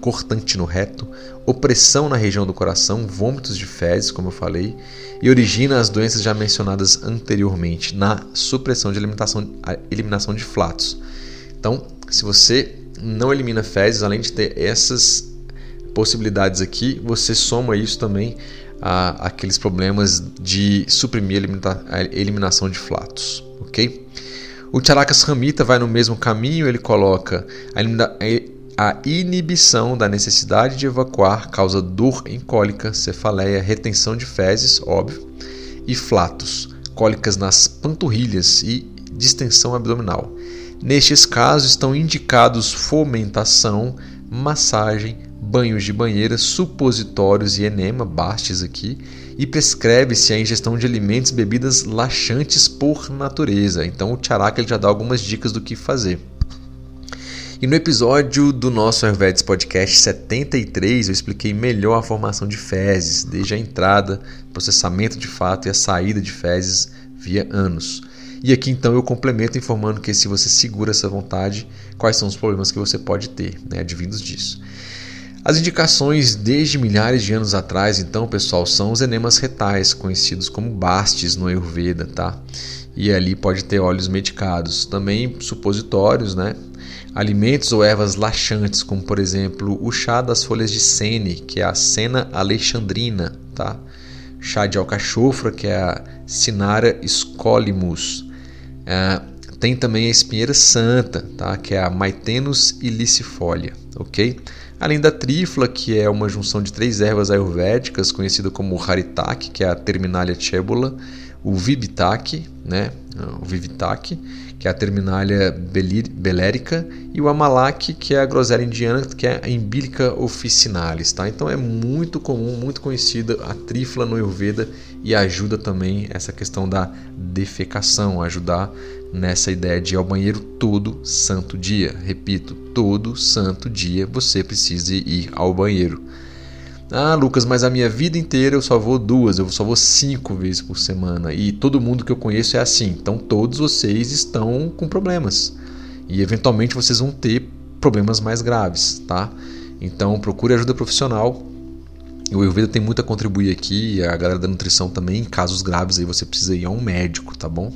Speaker 1: cortante no reto, opressão na região do coração, vômitos de fezes, como eu falei, e origina as doenças já mencionadas anteriormente na supressão de eliminação, eliminação de flatos. Então, se você não elimina fezes, além de ter essas possibilidades aqui, você soma isso também a aqueles problemas de suprimir a eliminação de flatos, ok? O Charakas Ramita vai no mesmo caminho, ele coloca a a inibição da necessidade de evacuar causa dor em cólica, cefaleia, retenção de fezes, óbvio, e flatos, cólicas nas panturrilhas e distensão abdominal. Nestes casos estão indicados fomentação, massagem, banhos de banheira, supositórios e enema, bastes aqui, e prescreve-se a ingestão de alimentos e bebidas laxantes por natureza. Então o Charaka ele já dá algumas dicas do que fazer. E no episódio do nosso Ayurvedics Podcast 73, eu expliquei melhor a formação de fezes, desde a entrada, processamento de fato e a saída de fezes via ânus. E aqui então eu complemento informando que se você segura essa vontade, quais são os problemas que você pode ter, né, advindos disso. As indicações desde milhares de anos atrás, então, pessoal, são os enemas retais, conhecidos como bastes no Ayurveda, tá? E ali pode ter óleos medicados, também supositórios, né? Alimentos ou ervas laxantes, como por exemplo o chá das folhas de sene, que é a Sena alexandrina, tá? chá de alcachofra, que é a Cinara scolimus. É, tem também a espinheira santa, tá? que é a Maitenus ilicifolia, ok? Além da trífla, que é uma junção de três ervas ayurvédicas, conhecida como Haritak, que é a Terminalia chebula, o Vibitak, né? o Vivitak, que é a Terminalia belérica, e o Amalak, que é a groselha indiana, que é a Imbilica officinalis. Tá? Então é muito comum, muito conhecida a trífla no Ayurveda e ajuda também essa questão da defecação, ajudar nessa ideia de ir ao banheiro todo santo dia. Repito, todo santo dia você precisa ir ao banheiro. Ah, Lucas, mas a minha vida inteira eu só vou duas, eu só vou cinco vezes por semana. E todo mundo que eu conheço é assim. Então todos vocês estão com problemas. E eventualmente vocês vão ter problemas mais graves, tá? Então procure ajuda profissional. O Ayurveda tem muito a contribuir aqui, a galera da nutrição também. Em casos graves aí você precisa ir a um médico, tá bom?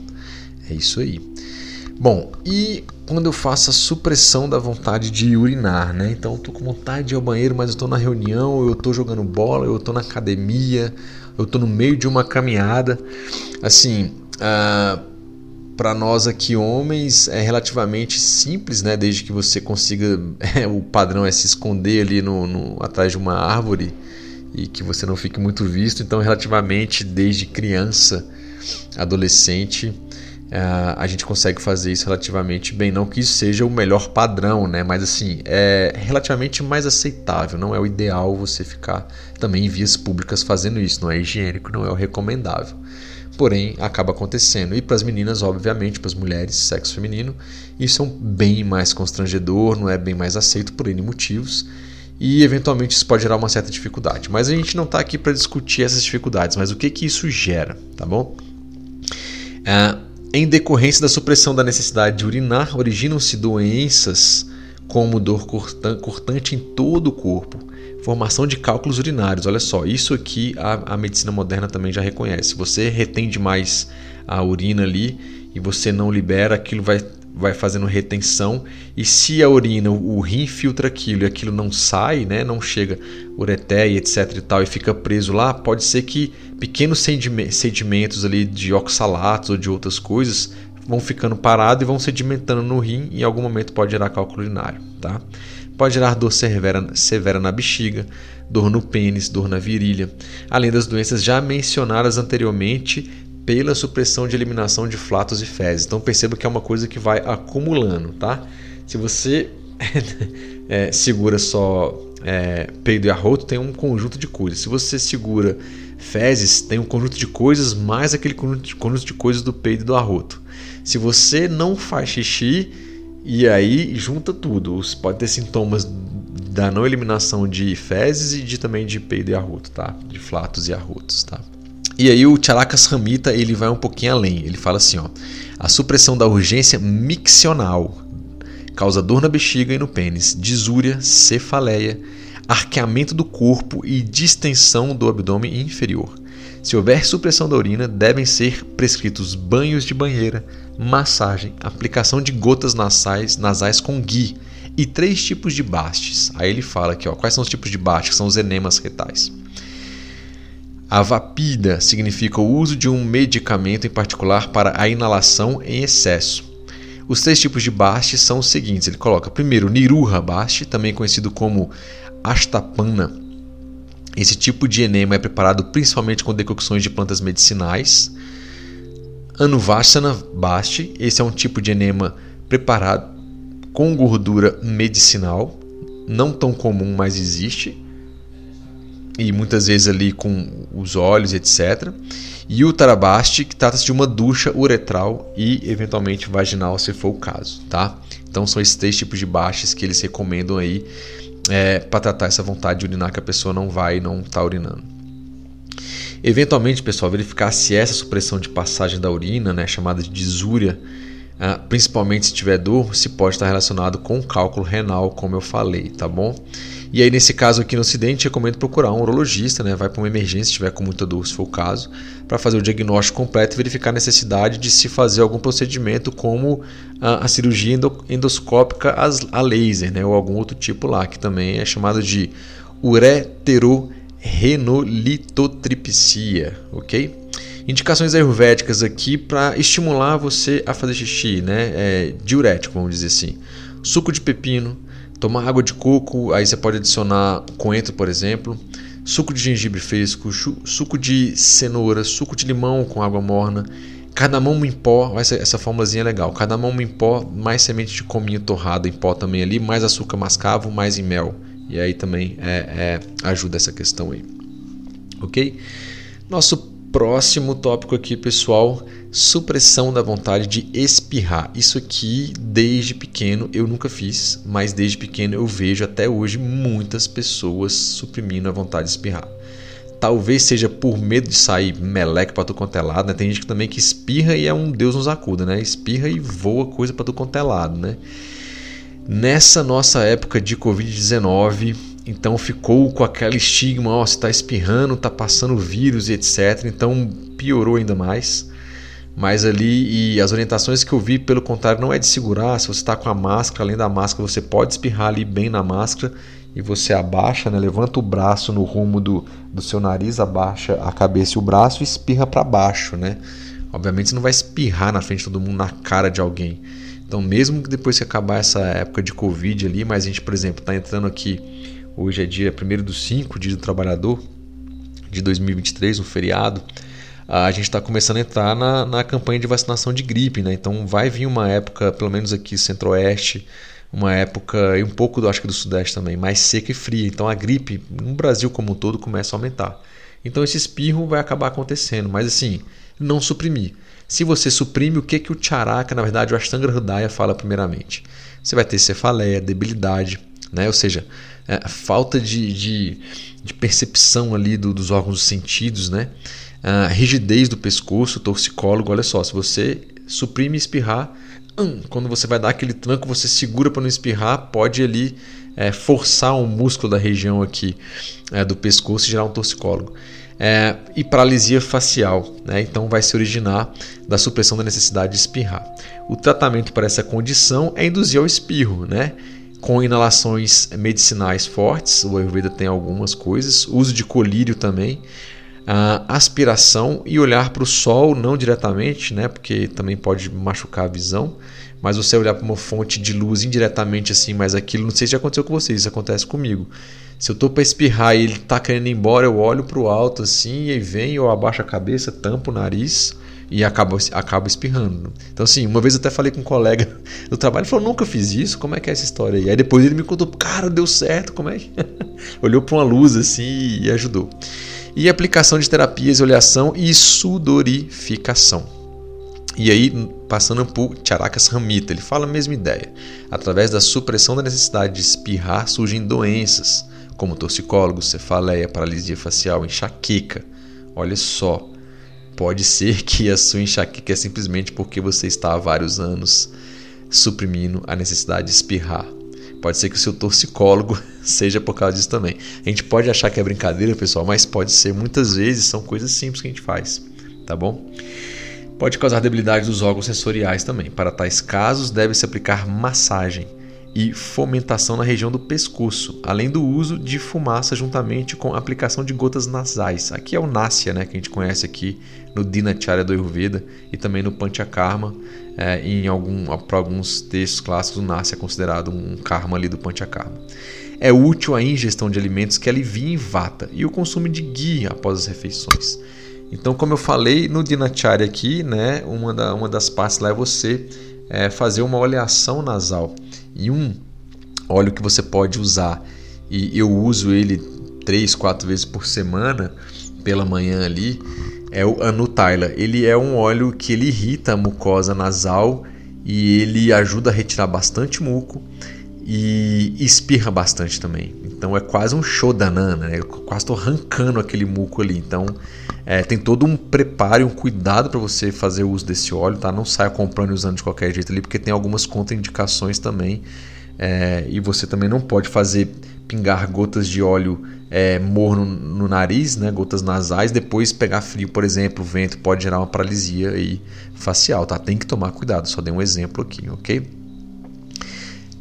Speaker 1: É isso aí. Bom, e quando eu faço a supressão da vontade de urinar, né? Então eu tô com vontade de ir ao banheiro, mas eu tô na reunião, eu tô jogando bola, eu tô na academia, eu tô no meio de uma caminhada. Assim, uh, ah, para nós aqui homens é relativamente simples, né? Desde que você consiga, [laughs] é, o padrão é se esconder ali no, no, atrás de uma árvore e que você não fique muito visto. Então, relativamente desde criança, adolescente, a gente consegue fazer isso relativamente bem. Não que isso seja o melhor padrão, né? Mas assim, é relativamente mais aceitável. Não é o ideal você ficar também em vias públicas fazendo isso. Não é higiênico, não é o recomendável. Porém, acaba acontecendo. E para as meninas, obviamente, para as mulheres, sexo feminino, isso é um bem mais constrangedor, não é bem mais aceito por N motivos. E eventualmente isso pode gerar uma certa dificuldade. Mas a gente não está aqui para discutir essas dificuldades, mas o que, que isso gera, tá bom? Uh, em decorrência da supressão da necessidade de urinar, originam-se doenças como dor cortante em todo o corpo, formação de cálculos urinários. Olha só, isso aqui a, a medicina moderna também já reconhece. Você retém demais a urina ali e você não libera, aquilo vai vai fazendo retenção e se a urina, o rim filtra aquilo e aquilo não sai, né, não chega ureteia, etc e tal e fica preso lá, pode ser que pequenos sedimentos ali de oxalatos ou de outras coisas vão ficando parados e vão sedimentando no rim e em algum momento pode gerar cálculo urinário, tá? Pode gerar dor severa, severa na bexiga, dor no pênis, dor na virilha, além das doenças já mencionadas anteriormente pela supressão de eliminação de flatos e fezes. Então perceba que é uma coisa que vai acumulando, tá? Se você [laughs] é, segura só é, peido e arroto, tem um conjunto de coisas. Se você segura fezes, tem um conjunto de coisas mais aquele conjunto de coisas do peido e do arroto. Se você não faz xixi, e aí junta tudo. Pode ter sintomas da não eliminação de fezes e de também de peido e arroto, tá? De flatos e arrotos, tá? E aí o Chalakas Ramita ele vai um pouquinho além. Ele fala assim, ó, a supressão da urgência miccional causa dor na bexiga e no pênis, disúria, cefaleia, arqueamento do corpo e distensão do abdômen inferior. Se houver supressão da urina, devem ser prescritos banhos de banheira, massagem, aplicação de gotas nasais, nasais com gui e três tipos de bastes. Aí ele fala aqui, ó, quais são os tipos de bastes? São os enemas retais. A vapida significa o uso de um medicamento em particular para a inalação em excesso. Os três tipos de baste são os seguintes: ele coloca primeiro Niruha baste, também conhecido como Astapana. Esse tipo de enema é preparado principalmente com decocções de plantas medicinais. Anuvasana baste, esse é um tipo de enema preparado com gordura medicinal, não tão comum, mas existe e muitas vezes ali com os olhos, etc. E o tarabaste, que trata-se de uma ducha uretral e eventualmente vaginal, se for o caso, tá? Então são esses três tipos de bastes que eles recomendam aí é, para tratar essa vontade de urinar que a pessoa não vai e não está urinando. Eventualmente, pessoal, verificar se essa supressão de passagem da urina, né, chamada de disúria, ah, principalmente se tiver dor, se pode estar relacionado com cálculo renal, como eu falei, tá bom? E aí, nesse caso aqui no Ocidente, recomendo procurar um urologista, né? vai para uma emergência se tiver com muita dor, se for o caso, para fazer o diagnóstico completo e verificar a necessidade de se fazer algum procedimento como a, a cirurgia endoscópica a laser, né? ou algum outro tipo lá, que também é chamado de ureterorenolitotripsia, ok? Indicações ayurvédicas aqui para estimular você a fazer xixi, né? É, diurético, vamos dizer assim. Suco de pepino, tomar água de coco, aí você pode adicionar coentro, por exemplo, suco de gengibre fresco, suco de cenoura, suco de limão com água morna, cardamomo em pó, essa, essa formulazinha é legal, cardamomo em pó, mais semente de cominho torrado em pó também ali, mais açúcar mascavo, mais em mel, e aí também é, é, ajuda essa questão aí, ok? Nosso Próximo tópico aqui, pessoal, supressão da vontade de espirrar. Isso aqui, desde pequeno, eu nunca fiz, mas desde pequeno eu vejo até hoje muitas pessoas suprimindo a vontade de espirrar. Talvez seja por medo de sair meleque para tu quanto é né? Tem gente que também que espirra e é um Deus nos acuda, né? Espirra e voa coisa para tu quanto é né? Nessa nossa época de Covid-19, então ficou com aquele estigma, ó, você está espirrando, está passando vírus e etc. Então piorou ainda mais. Mas ali, e as orientações que eu vi, pelo contrário, não é de segurar. Se você está com a máscara, além da máscara, você pode espirrar ali bem na máscara e você abaixa, né? levanta o braço no rumo do, do seu nariz, abaixa a cabeça e o braço e espirra para baixo. Né? Obviamente você não vai espirrar na frente de todo mundo, na cara de alguém. Então, mesmo que depois que acabar essa época de Covid ali, mas a gente, por exemplo, está entrando aqui Hoje é dia 1 do 5, dia do trabalhador de 2023, um feriado. a gente está começando a entrar na, na campanha de vacinação de gripe, né? Então vai vir uma época, pelo menos aqui centro-oeste, uma época, e um pouco do, acho que do sudeste também, mais seca e fria. Então a gripe no Brasil como um todo começa a aumentar. Então esse espirro vai acabar acontecendo, mas assim, não suprimir. Se você suprime, o que, que o Charaka, na verdade o Ashtanga Hridaya fala primeiramente? Você vai ter cefaleia, debilidade, né? ou seja, é, falta de, de, de, percepção ali do, dos órgãos dos sentidos, né? A rigidez do pescoço, torcicólogo, olha só, se você suprime espirrar, hum, quando você vai dar aquele tranco, você segura para não espirrar, pode ali é, forçar um músculo da região aqui é, do pescoço e gerar um torcicólogo. É, e paralisia facial, né? então vai se originar da supressão da necessidade de espirrar. O tratamento para essa condição é induzir ao espirro, né? Com inalações medicinais fortes, o Ayurveda tem algumas coisas, uso de colírio também, aspiração e olhar para o sol, não diretamente, né, porque também pode machucar a visão, mas você olhar para uma fonte de luz indiretamente assim, mas aquilo, não sei se já aconteceu com vocês, isso acontece comigo. Se eu estou para espirrar e ele está querendo ir embora, eu olho para o alto assim, e vem, eu abaixo a cabeça, tampo o nariz, e acaba, acaba espirrando. Então, assim, uma vez eu até falei com um colega do trabalho, ele falou: nunca fiz isso, como é que é essa história aí? Aí depois ele me contou: cara, deu certo, como é que. [laughs] Olhou para uma luz assim e ajudou. E aplicação de terapias, oleação e sudorificação. E aí, passando por Charakas Ramita, ele fala a mesma ideia. Através da supressão da necessidade de espirrar, surgem doenças, como torcicólogos, cefaleia, paralisia facial, enxaqueca. Olha só, Pode ser [laughs] que a sua enxaqueca é simplesmente porque você está há vários anos suprimindo a necessidade de espirrar. Pode ser que o seu torcicólogo [laughs] seja por causa disso também. A gente pode achar que é brincadeira, pessoal, mas pode ser. Muitas vezes são coisas simples que a gente faz, tá bom? Pode causar debilidade dos órgãos sensoriais também. Para tais casos, deve-se aplicar massagem e fomentação na região do pescoço, além do uso de fumaça juntamente com aplicação de gotas nasais. Aqui é o Nasya, né, que a gente conhece aqui no Dinacharya do Ayurveda e também no Panchakarma. É, em algum, para alguns textos clássicos, o Nasya é considerado um karma ali do Panchakarma. É útil a ingestão de alimentos que aliviem vata e o consumo de ghee após as refeições. Então, como eu falei no Dinacharya aqui, né, uma, da, uma das partes lá é você é, fazer uma oleação nasal. E um óleo que você pode usar, e eu uso ele três, quatro vezes por semana, pela manhã ali, é o Anutaila. Ele é um óleo que ele irrita a mucosa nasal e ele ajuda a retirar bastante muco e espirra bastante também. Então é quase um shodanana, né? Eu quase estou arrancando aquele muco ali. Então é, tem todo um preparo e um cuidado para você fazer uso desse óleo, tá? Não saia comprando e usando de qualquer jeito ali, porque tem algumas contraindicações também. É, e você também não pode fazer pingar gotas de óleo é, morno no nariz, né, gotas nasais, depois pegar frio, por exemplo, o vento pode gerar uma paralisia aí facial, tá? Tem que tomar cuidado, só dei um exemplo aqui, ok?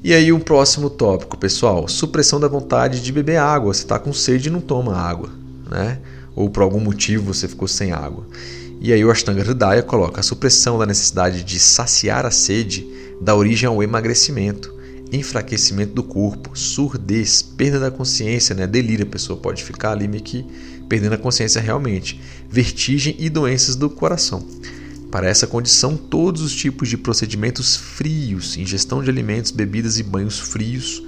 Speaker 1: E aí um próximo tópico, pessoal, supressão da vontade de beber água. Você está com sede e não toma água, né? Ou por algum motivo você ficou sem água. E aí o Ashtanga Hridaya coloca a supressão da necessidade de saciar a sede dá origem ao emagrecimento, enfraquecimento do corpo, surdez, perda da consciência, né? delírio, a pessoa pode ficar ali meio que perdendo a consciência realmente, vertigem e doenças do coração. Para essa condição, todos os tipos de procedimentos frios, ingestão de alimentos, bebidas e banhos frios,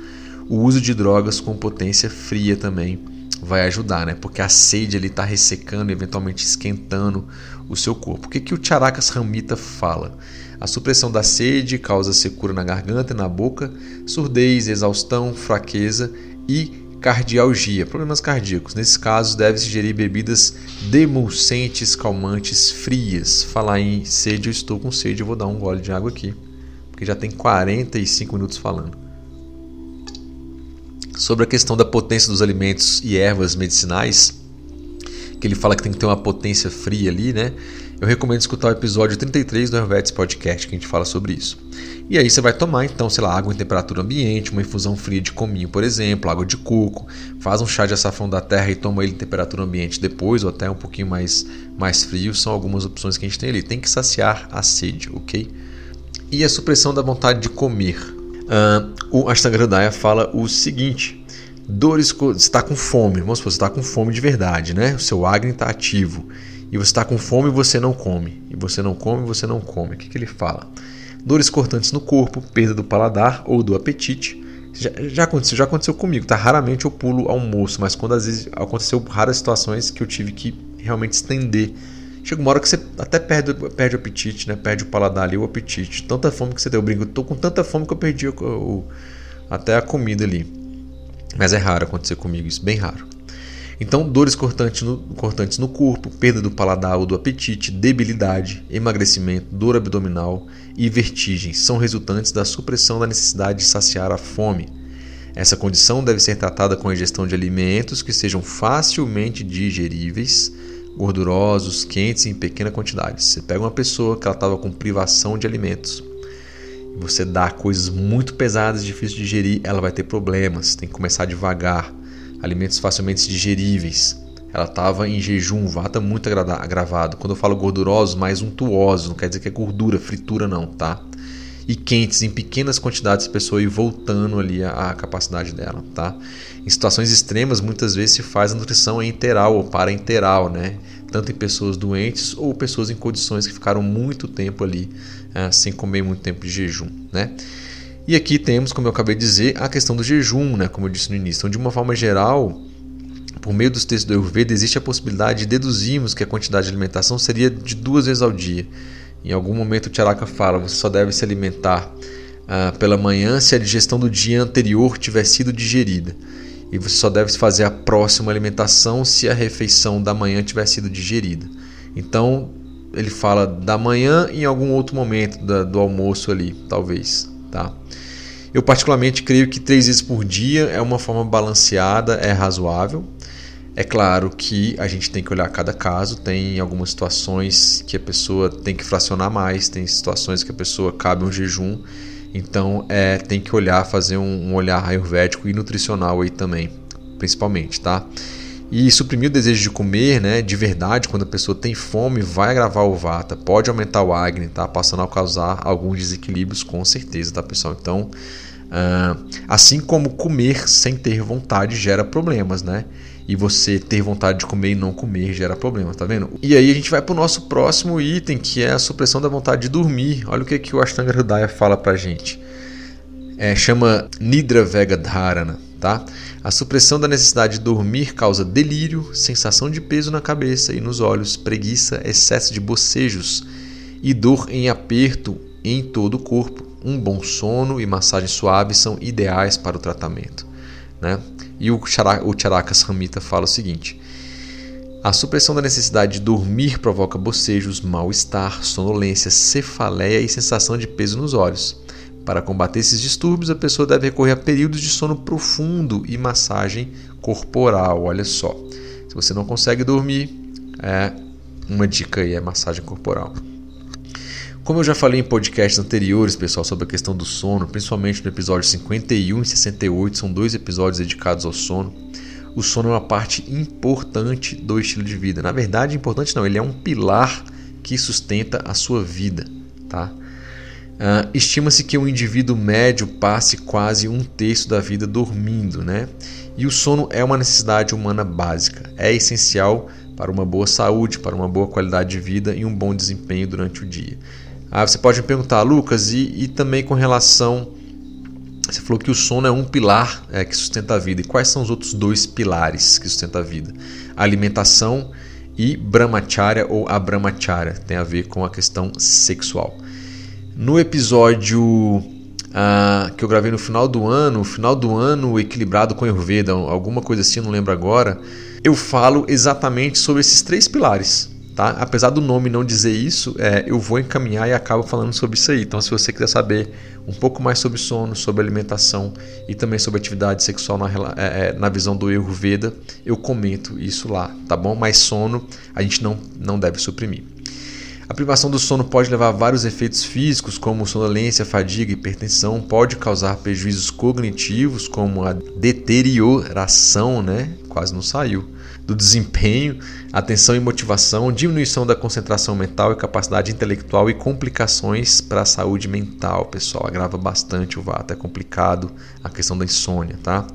Speaker 1: o uso de drogas com potência fria também vai ajudar, né? Porque a sede ele está ressecando, eventualmente esquentando o seu corpo. O que, que o Charakas Ramita fala? A supressão da sede causa secura na garganta e na boca, surdez, exaustão, fraqueza e cardialgia, problemas cardíacos. Nesses casos, deve-se ingerir bebidas demulcentes, calmantes, frias. Falar em sede, eu estou com sede, eu vou dar um gole de água aqui, porque já tem 45 minutos falando. Sobre a questão da potência dos alimentos e ervas medicinais, que ele fala que tem que ter uma potência fria ali, né? Eu recomendo escutar o episódio 33 do Hervetes Podcast, que a gente fala sobre isso. E aí você vai tomar, então, sei lá, água em temperatura ambiente, uma infusão fria de cominho, por exemplo, água de coco, faz um chá de açafrão da terra e toma ele em temperatura ambiente depois, ou até um pouquinho mais, mais frio, são algumas opções que a gente tem ali. Tem que saciar a sede, ok? E a supressão da vontade de comer. Uh, o Ashtanga fala o seguinte: dores, está com fome, vamos supor, você está com fome de verdade, né? O seu Agni está ativo e você está com fome e você não come. E você não come e você não come. O que, que ele fala? Dores cortantes no corpo, perda do paladar ou do apetite. Já, já, aconteceu, já aconteceu comigo, tá? Raramente eu pulo almoço, mas quando às vezes aconteceu raras situações que eu tive que realmente estender. Chega uma hora que você até perde, perde o apetite, né? Perde o paladar ali, o apetite. Tanta fome que você deu. Eu brinco, eu tô com tanta fome que eu perdi o, o, até a comida ali. Mas é raro acontecer comigo isso, bem raro. Então, dores cortantes no, cortantes no corpo, perda do paladar ou do apetite, debilidade, emagrecimento, dor abdominal e vertigens são resultantes da supressão da necessidade de saciar a fome. Essa condição deve ser tratada com a ingestão de alimentos que sejam facilmente digeríveis, gordurosos, quentes e em pequena quantidade. Você pega uma pessoa que ela estava com privação de alimentos, você dá coisas muito pesadas, difíceis de digerir, ela vai ter problemas. Tem que começar devagar alimentos facilmente digeríveis. Ela estava em jejum, vata muito agravado. Quando eu falo gordurosos, mais untuosos, não quer dizer que é gordura, fritura não, tá? E quentes em pequenas quantidades, a pessoa ir voltando ali a, a capacidade dela, tá? Em situações extremas, muitas vezes se faz a nutrição enteral ou parenteral, né? Tanto em pessoas doentes ou pessoas em condições que ficaram muito tempo ali uh, sem comer muito tempo de jejum, né? E aqui temos, como eu acabei de dizer, a questão do jejum, né, como eu disse no início. Então, de uma forma geral, por meio dos textos do Ayurveda, existe a possibilidade de deduzirmos que a quantidade de alimentação seria de duas vezes ao dia. Em algum momento o Charaka fala, você só deve se alimentar ah, pela manhã se a digestão do dia anterior tiver sido digerida. E você só deve fazer a próxima alimentação se a refeição da manhã tiver sido digerida. Então, ele fala da manhã em algum outro momento do almoço ali, talvez. Tá? Eu particularmente creio que três vezes por dia é uma forma balanceada, é razoável. É claro que a gente tem que olhar cada caso, tem algumas situações que a pessoa tem que fracionar mais, tem situações que a pessoa cabe um jejum, então é, tem que olhar, fazer um, um olhar ayurvédico e nutricional aí também, principalmente, tá? E suprimir o desejo de comer, né, de verdade, quando a pessoa tem fome, vai agravar o vata, pode aumentar o agni, tá? Passando a causar alguns desequilíbrios, com certeza, tá, pessoal? Então, uh, assim como comer sem ter vontade gera problemas, né? E você ter vontade de comer e não comer gera problema, tá vendo? E aí a gente vai para o nosso próximo item, que é a supressão da vontade de dormir. Olha o que, que o Ashtanga Hridaya fala pra gente. É, chama Nidra Vega Dharana Tá? A supressão da necessidade de dormir causa delírio, sensação de peso na cabeça e nos olhos, preguiça, excesso de bocejos e dor em aperto em todo o corpo. Um bom sono e massagem suave são ideais para o tratamento. Né? E o, Charaka Samhita fala o seguinte: a supressão da necessidade de dormir provoca bocejos, mal-estar, sonolência, cefaleia e sensação de peso nos olhos. Para combater esses distúrbios, a pessoa deve recorrer a períodos de sono profundo e massagem corporal. Olha só, se você não consegue dormir, é uma dica aí é massagem corporal. Como eu já falei em podcasts anteriores, pessoal, sobre a questão do sono, principalmente no episódio 51 e 68, são dois episódios dedicados ao sono. O sono é uma parte importante do estilo de vida. Na verdade, importante não, ele é um pilar que sustenta a sua vida, tá? Uh, Estima-se que o um indivíduo médio passe quase um terço da vida dormindo, né? E o sono é uma necessidade humana básica. É essencial para uma boa saúde, para uma boa qualidade de vida e um bom desempenho durante o dia. Ah, você pode me perguntar, Lucas, e, e também com relação. Você falou que o sono é um pilar é, que sustenta a vida. E quais são os outros dois pilares que sustentam a vida? Alimentação e brahmacharya ou abramacharya. Tem a ver com a questão sexual. No episódio uh, que eu gravei no final do ano, final do ano equilibrado com Ayurveda, alguma coisa assim, não lembro agora, eu falo exatamente sobre esses três pilares. Tá? Apesar do nome não dizer isso, é, eu vou encaminhar e acabo falando sobre isso aí. Então, se você quiser saber um pouco mais sobre sono, sobre alimentação e também sobre atividade sexual na, é, é, na visão do Ayurveda, eu comento isso lá, tá bom? Mas sono a gente não, não deve suprimir. A privação do sono pode levar a vários efeitos físicos, como sonolência, fadiga e hipertensão, pode causar prejuízos cognitivos, como a deterioração, né? quase não saiu, do desempenho, atenção e motivação, diminuição da concentração mental e capacidade intelectual e complicações para a saúde mental, pessoal. Agrava bastante o vata, é complicado a questão da insônia, tá?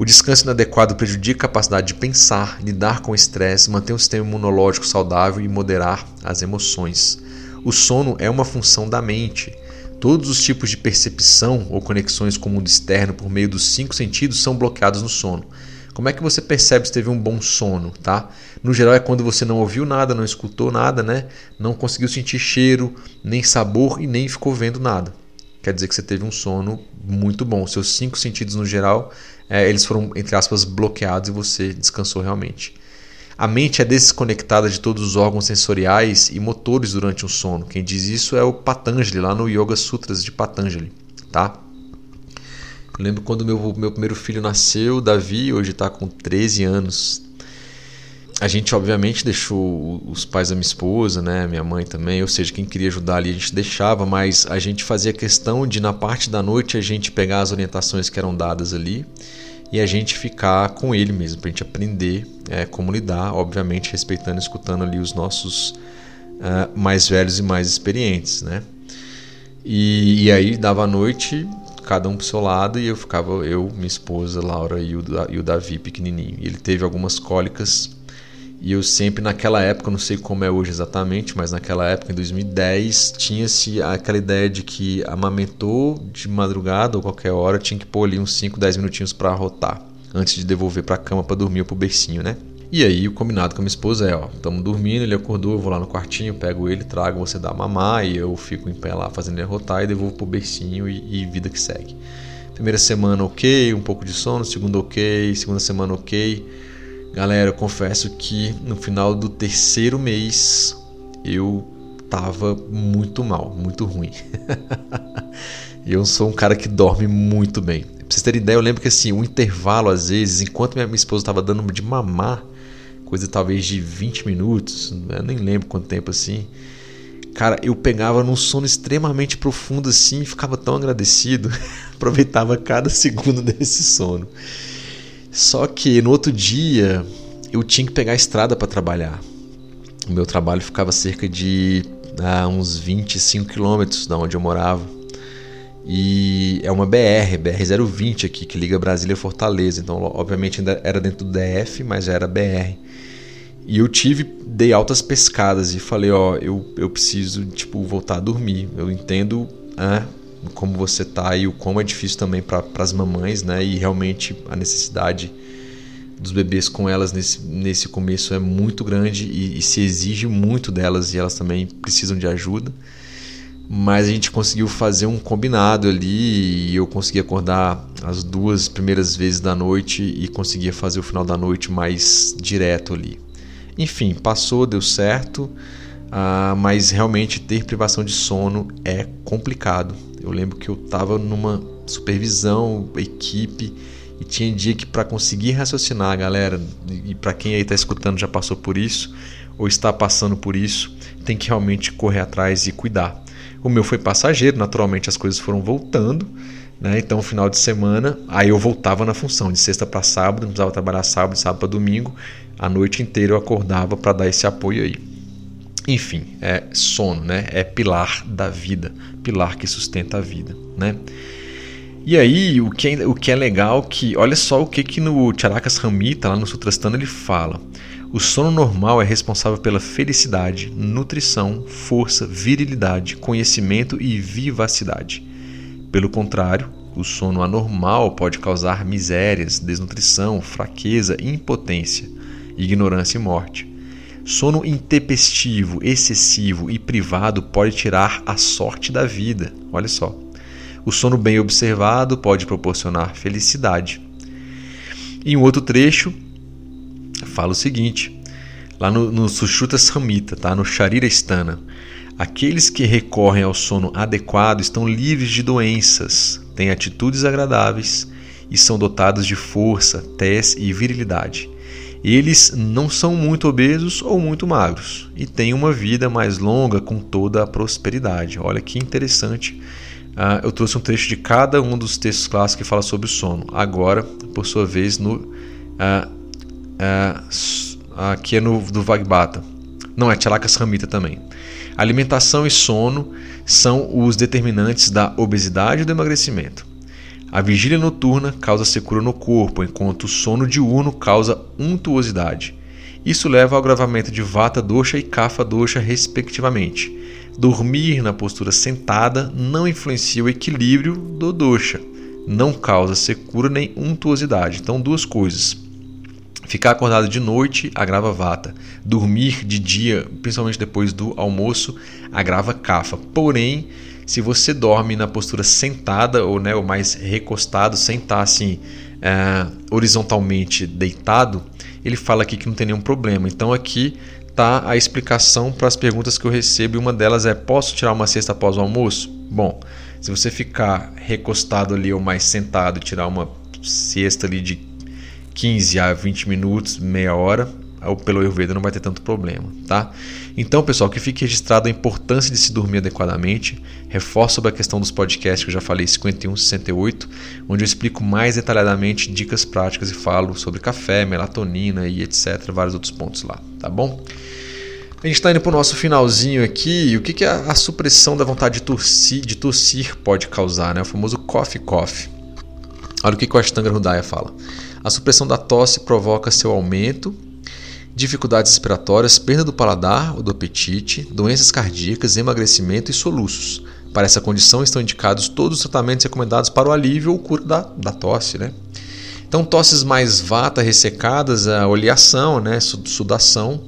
Speaker 1: O descanso inadequado prejudica a capacidade de pensar, lidar com o estresse, manter um sistema imunológico saudável e moderar as emoções. O sono é uma função da mente. Todos os tipos de percepção ou conexões com o mundo externo por meio dos cinco sentidos são bloqueados no sono. Como é que você percebe se teve um bom sono, tá? No geral é quando você não ouviu nada, não escutou nada, né? Não conseguiu sentir cheiro, nem sabor e nem ficou vendo nada. Quer dizer que você teve um sono muito bom. Seus cinco sentidos no geral, é, eles foram entre aspas bloqueados e você descansou realmente. A mente é desconectada de todos os órgãos sensoriais e motores durante o sono. Quem diz isso é o Patanjali, lá no Yoga Sutras de Patanjali. Tá? Eu lembro quando meu, meu primeiro filho nasceu, Davi, hoje está com 13 anos. A gente, obviamente, deixou os pais da minha esposa, né, minha mãe também, ou seja, quem queria ajudar ali a gente deixava, mas a gente fazia questão de, na parte da noite, a gente pegar as orientações que eram dadas ali e a gente ficar com ele mesmo, para a gente aprender é, como lidar, obviamente respeitando e escutando ali os nossos uh, mais velhos e mais experientes, né? E, e, aí dava a noite, cada um pro seu lado, e eu ficava, eu, minha esposa, Laura e o, e o Davi pequenininho. E ele teve algumas cólicas e eu sempre, naquela época, não sei como é hoje exatamente, mas naquela época, em 2010, tinha-se aquela ideia de que amamentou de madrugada ou qualquer hora, tinha que pôr ali uns 5, 10 minutinhos para rotar, antes de devolver para a cama para dormir ou pro bercinho, né? E aí o combinado com a minha esposa é, ó, estamos dormindo, ele acordou, eu vou lá no quartinho, pego ele, trago, você dá mamar e eu fico em pé lá fazendo ele rotar e devolvo pro bercinho e, e vida que segue. Primeira semana ok, um pouco de sono, segunda ok, segunda semana ok, Galera, eu confesso que no final do terceiro mês eu tava muito mal, muito ruim. [laughs] eu sou um cara que dorme muito bem. Pra vocês terem ideia, eu lembro que assim, um intervalo às vezes, enquanto minha esposa estava dando de mamar, coisa talvez de 20 minutos, eu nem lembro quanto tempo assim. Cara, eu pegava num sono extremamente profundo assim, ficava tão agradecido, [laughs] aproveitava cada segundo desse sono. Só que no outro dia eu tinha que pegar a estrada para trabalhar. O meu trabalho ficava cerca de ah, uns 25 quilômetros da onde eu morava. E é uma BR, BR-020 aqui, que liga Brasília a Fortaleza. Então, obviamente, ainda era dentro do DF, mas já era BR. E eu tive, dei altas pescadas e falei, ó, eu, eu preciso, tipo, voltar a dormir. Eu entendo ah, como você tá e o como é difícil também para as mamães, né? E realmente a necessidade dos bebês com elas nesse, nesse começo é muito grande e, e, se exige muito delas e elas também precisam de ajuda. Mas a gente conseguiu fazer um combinado ali e eu consegui acordar as duas primeiras vezes da noite e conseguia fazer o final da noite mais direto ali. Enfim, passou, deu certo, uh, mas realmente ter privação de sono é complicado eu lembro que eu estava numa supervisão, equipe, e tinha dia que para conseguir raciocinar, galera, e para quem aí está escutando já passou por isso, ou está passando por isso, tem que realmente correr atrás e cuidar. O meu foi passageiro, naturalmente as coisas foram voltando, né? Então, final de semana, aí eu voltava na função de sexta para sábado, não precisava trabalhar sábado, sábado para domingo, a noite inteira eu acordava para dar esse apoio aí. Enfim, é sono, né? É pilar da vida, pilar que sustenta a vida, né? E aí, o que é, o que é legal que, olha só o que que no Charakas Ramita, lá no Sutrastana, ele fala. O sono normal é responsável pela felicidade, nutrição, força, virilidade, conhecimento e vivacidade. Pelo contrário, o sono anormal pode causar misérias, desnutrição, fraqueza, impotência, ignorância e morte. Sono intempestivo, excessivo e privado pode tirar a sorte da vida. Olha só. O sono bem observado pode proporcionar felicidade. Em um outro trecho, fala o seguinte, lá no, no Sushruta Samhita, tá? no Sharira Stana. Aqueles que recorrem ao sono adequado estão livres de doenças, têm atitudes agradáveis e são dotados de força, tez e virilidade eles não são muito obesos ou muito magros e têm uma vida mais longa com toda a prosperidade. Olha que interessante. Uh, eu trouxe um trecho de cada um dos textos clássicos que fala sobre o sono. Agora, por sua vez, no uh, uh, aqui é no do Vagbata. Não é Chalakas Ramita também. Alimentação e sono são os determinantes da obesidade e do emagrecimento. A vigília noturna causa secura no corpo, enquanto o sono diurno causa untuosidade. Isso leva ao agravamento de vata dosha e kapha dosha, respectivamente. Dormir na postura sentada não influencia o equilíbrio do dosha, não causa secura nem untuosidade. Então, duas coisas. Ficar acordado de noite agrava vata. Dormir de dia, principalmente depois do almoço, agrava kapha. Porém, se você dorme na postura sentada ou, né, mais recostado, sem estar assim é, horizontalmente deitado, ele fala aqui que não tem nenhum problema. Então aqui está a explicação para as perguntas que eu recebo e uma delas é: posso tirar uma cesta após o almoço? Bom, se você ficar recostado ali ou mais sentado tirar uma cesta ali de 15 a 20 minutos, meia hora, pelo Ayurveda não vai ter tanto problema, tá? Então, pessoal, que fique registrado a importância de se dormir adequadamente. Reforço sobre a questão dos podcasts que eu já falei, 51 68, onde eu explico mais detalhadamente dicas práticas e falo sobre café, melatonina e etc, vários outros pontos lá, tá bom? A gente está indo para o nosso finalzinho aqui. O que, que a, a, supressão da vontade de tossir, de tossir pode causar? Né? O famoso coffee cough. Olha o que, que o Ashtanga Hridaya fala. A supressão da tosse provoca seu aumento dificuldades respiratórias, perda do paladar ou do apetite, doenças cardíacas, emagrecimento e soluços. Para essa condição estão indicados todos os tratamentos recomendados para o alívio ou cura da, da tosse. Né? Então, tosses mais vata, ressecadas, a oleação, né? sudação,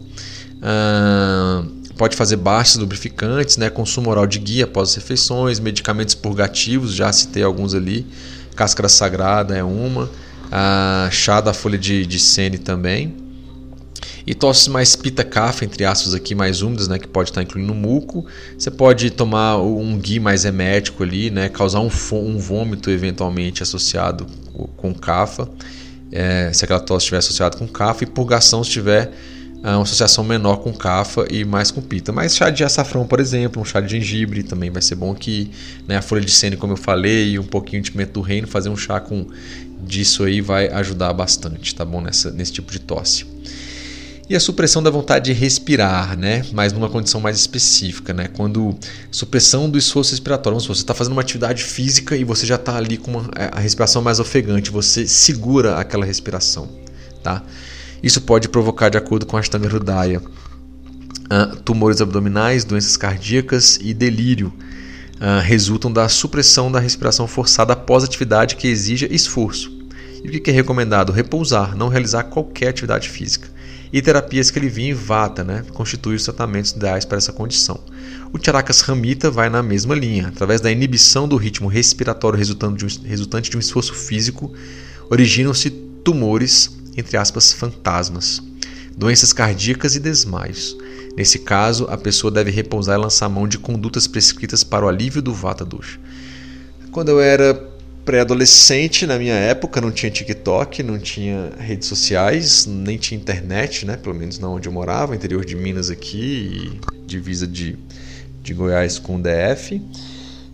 Speaker 1: ah, pode fazer baixos lubrificantes, né? consumo oral de guia após as refeições, medicamentos purgativos, já citei alguns ali, cáscara sagrada é uma, ah, chá da folha de, de sene também. E tosses mais pita-cafa, entre aspas aqui, mais úmidas, né, que pode estar incluindo muco. Você pode tomar um ghee mais emético ali, né, causar um, um vômito eventualmente associado com cafa, é, se aquela tosse estiver associada com cafa, e purgação se tiver ah, uma associação menor com cafa e mais com pita. Mas chá de açafrão, por exemplo, um chá de gengibre também vai ser bom aqui. Né? A folha de sene, como eu falei, e um pouquinho de pimenta do reino, fazer um chá com disso aí vai ajudar bastante, tá bom? Nessa, nesse tipo de tosse. E a supressão da vontade de respirar, né? mas numa condição mais específica, né? quando supressão do esforço respiratório. Vamos supor, você está fazendo uma atividade física e você já está ali com uma, é, a respiração mais ofegante, você segura aquela respiração. Tá? Isso pode provocar, de acordo com a Ashtanga Hridaya, uh, tumores abdominais, doenças cardíacas e delírio. Uh, resultam da supressão da respiração forçada após atividade que exija esforço. E o que é recomendado? Repousar, não realizar qualquer atividade física e terapias que ele vinha em vata, né, constituem os tratamentos ideais para essa condição. O Charakas Ramita vai na mesma linha, através da inibição do ritmo respiratório resultante de um, resultante de um esforço físico, originam-se tumores, entre aspas, fantasmas, doenças cardíacas e desmaios. Nesse caso, a pessoa deve repousar e lançar mão de condutas prescritas para o alívio do Vata Dosha. Quando eu era pré-adolescente na minha época, não tinha TikTok, não tinha redes sociais, nem tinha internet, né? Pelo menos não onde eu morava, interior de Minas aqui, divisa de, de Goiás com o DF.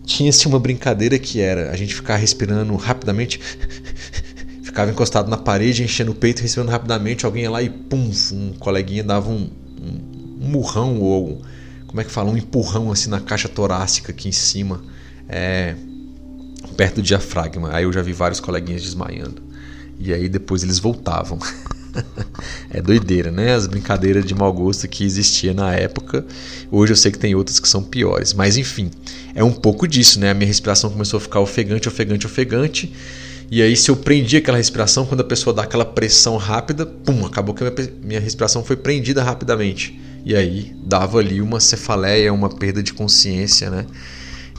Speaker 1: Tinha-se uma brincadeira que era a gente ficar respirando rapidamente, [laughs] ficava encostado na parede, enchendo o peito, respirando rapidamente, alguém ia lá e pum, um coleguinha dava um, um, um murrão ou como é que fala, um empurrão assim na caixa torácica aqui em cima. É, perto do diafragma. Aí eu já vi vários coleguinhas desmaiando. E aí depois eles voltavam. [laughs] é doideira, né? As brincadeiras de mau gosto que existia na época. Hoje eu sei que tem outras que são piores. Mas enfim, é um pouco disso, né? A minha respiração começou a ficar ofegante, ofegante, ofegante. E aí, se eu prendi aquela respiração, quando a pessoa dá aquela pressão rápida, pum, acabou que a minha respiração foi prendida rapidamente. E aí dava ali uma cefaleia, uma perda de consciência, né?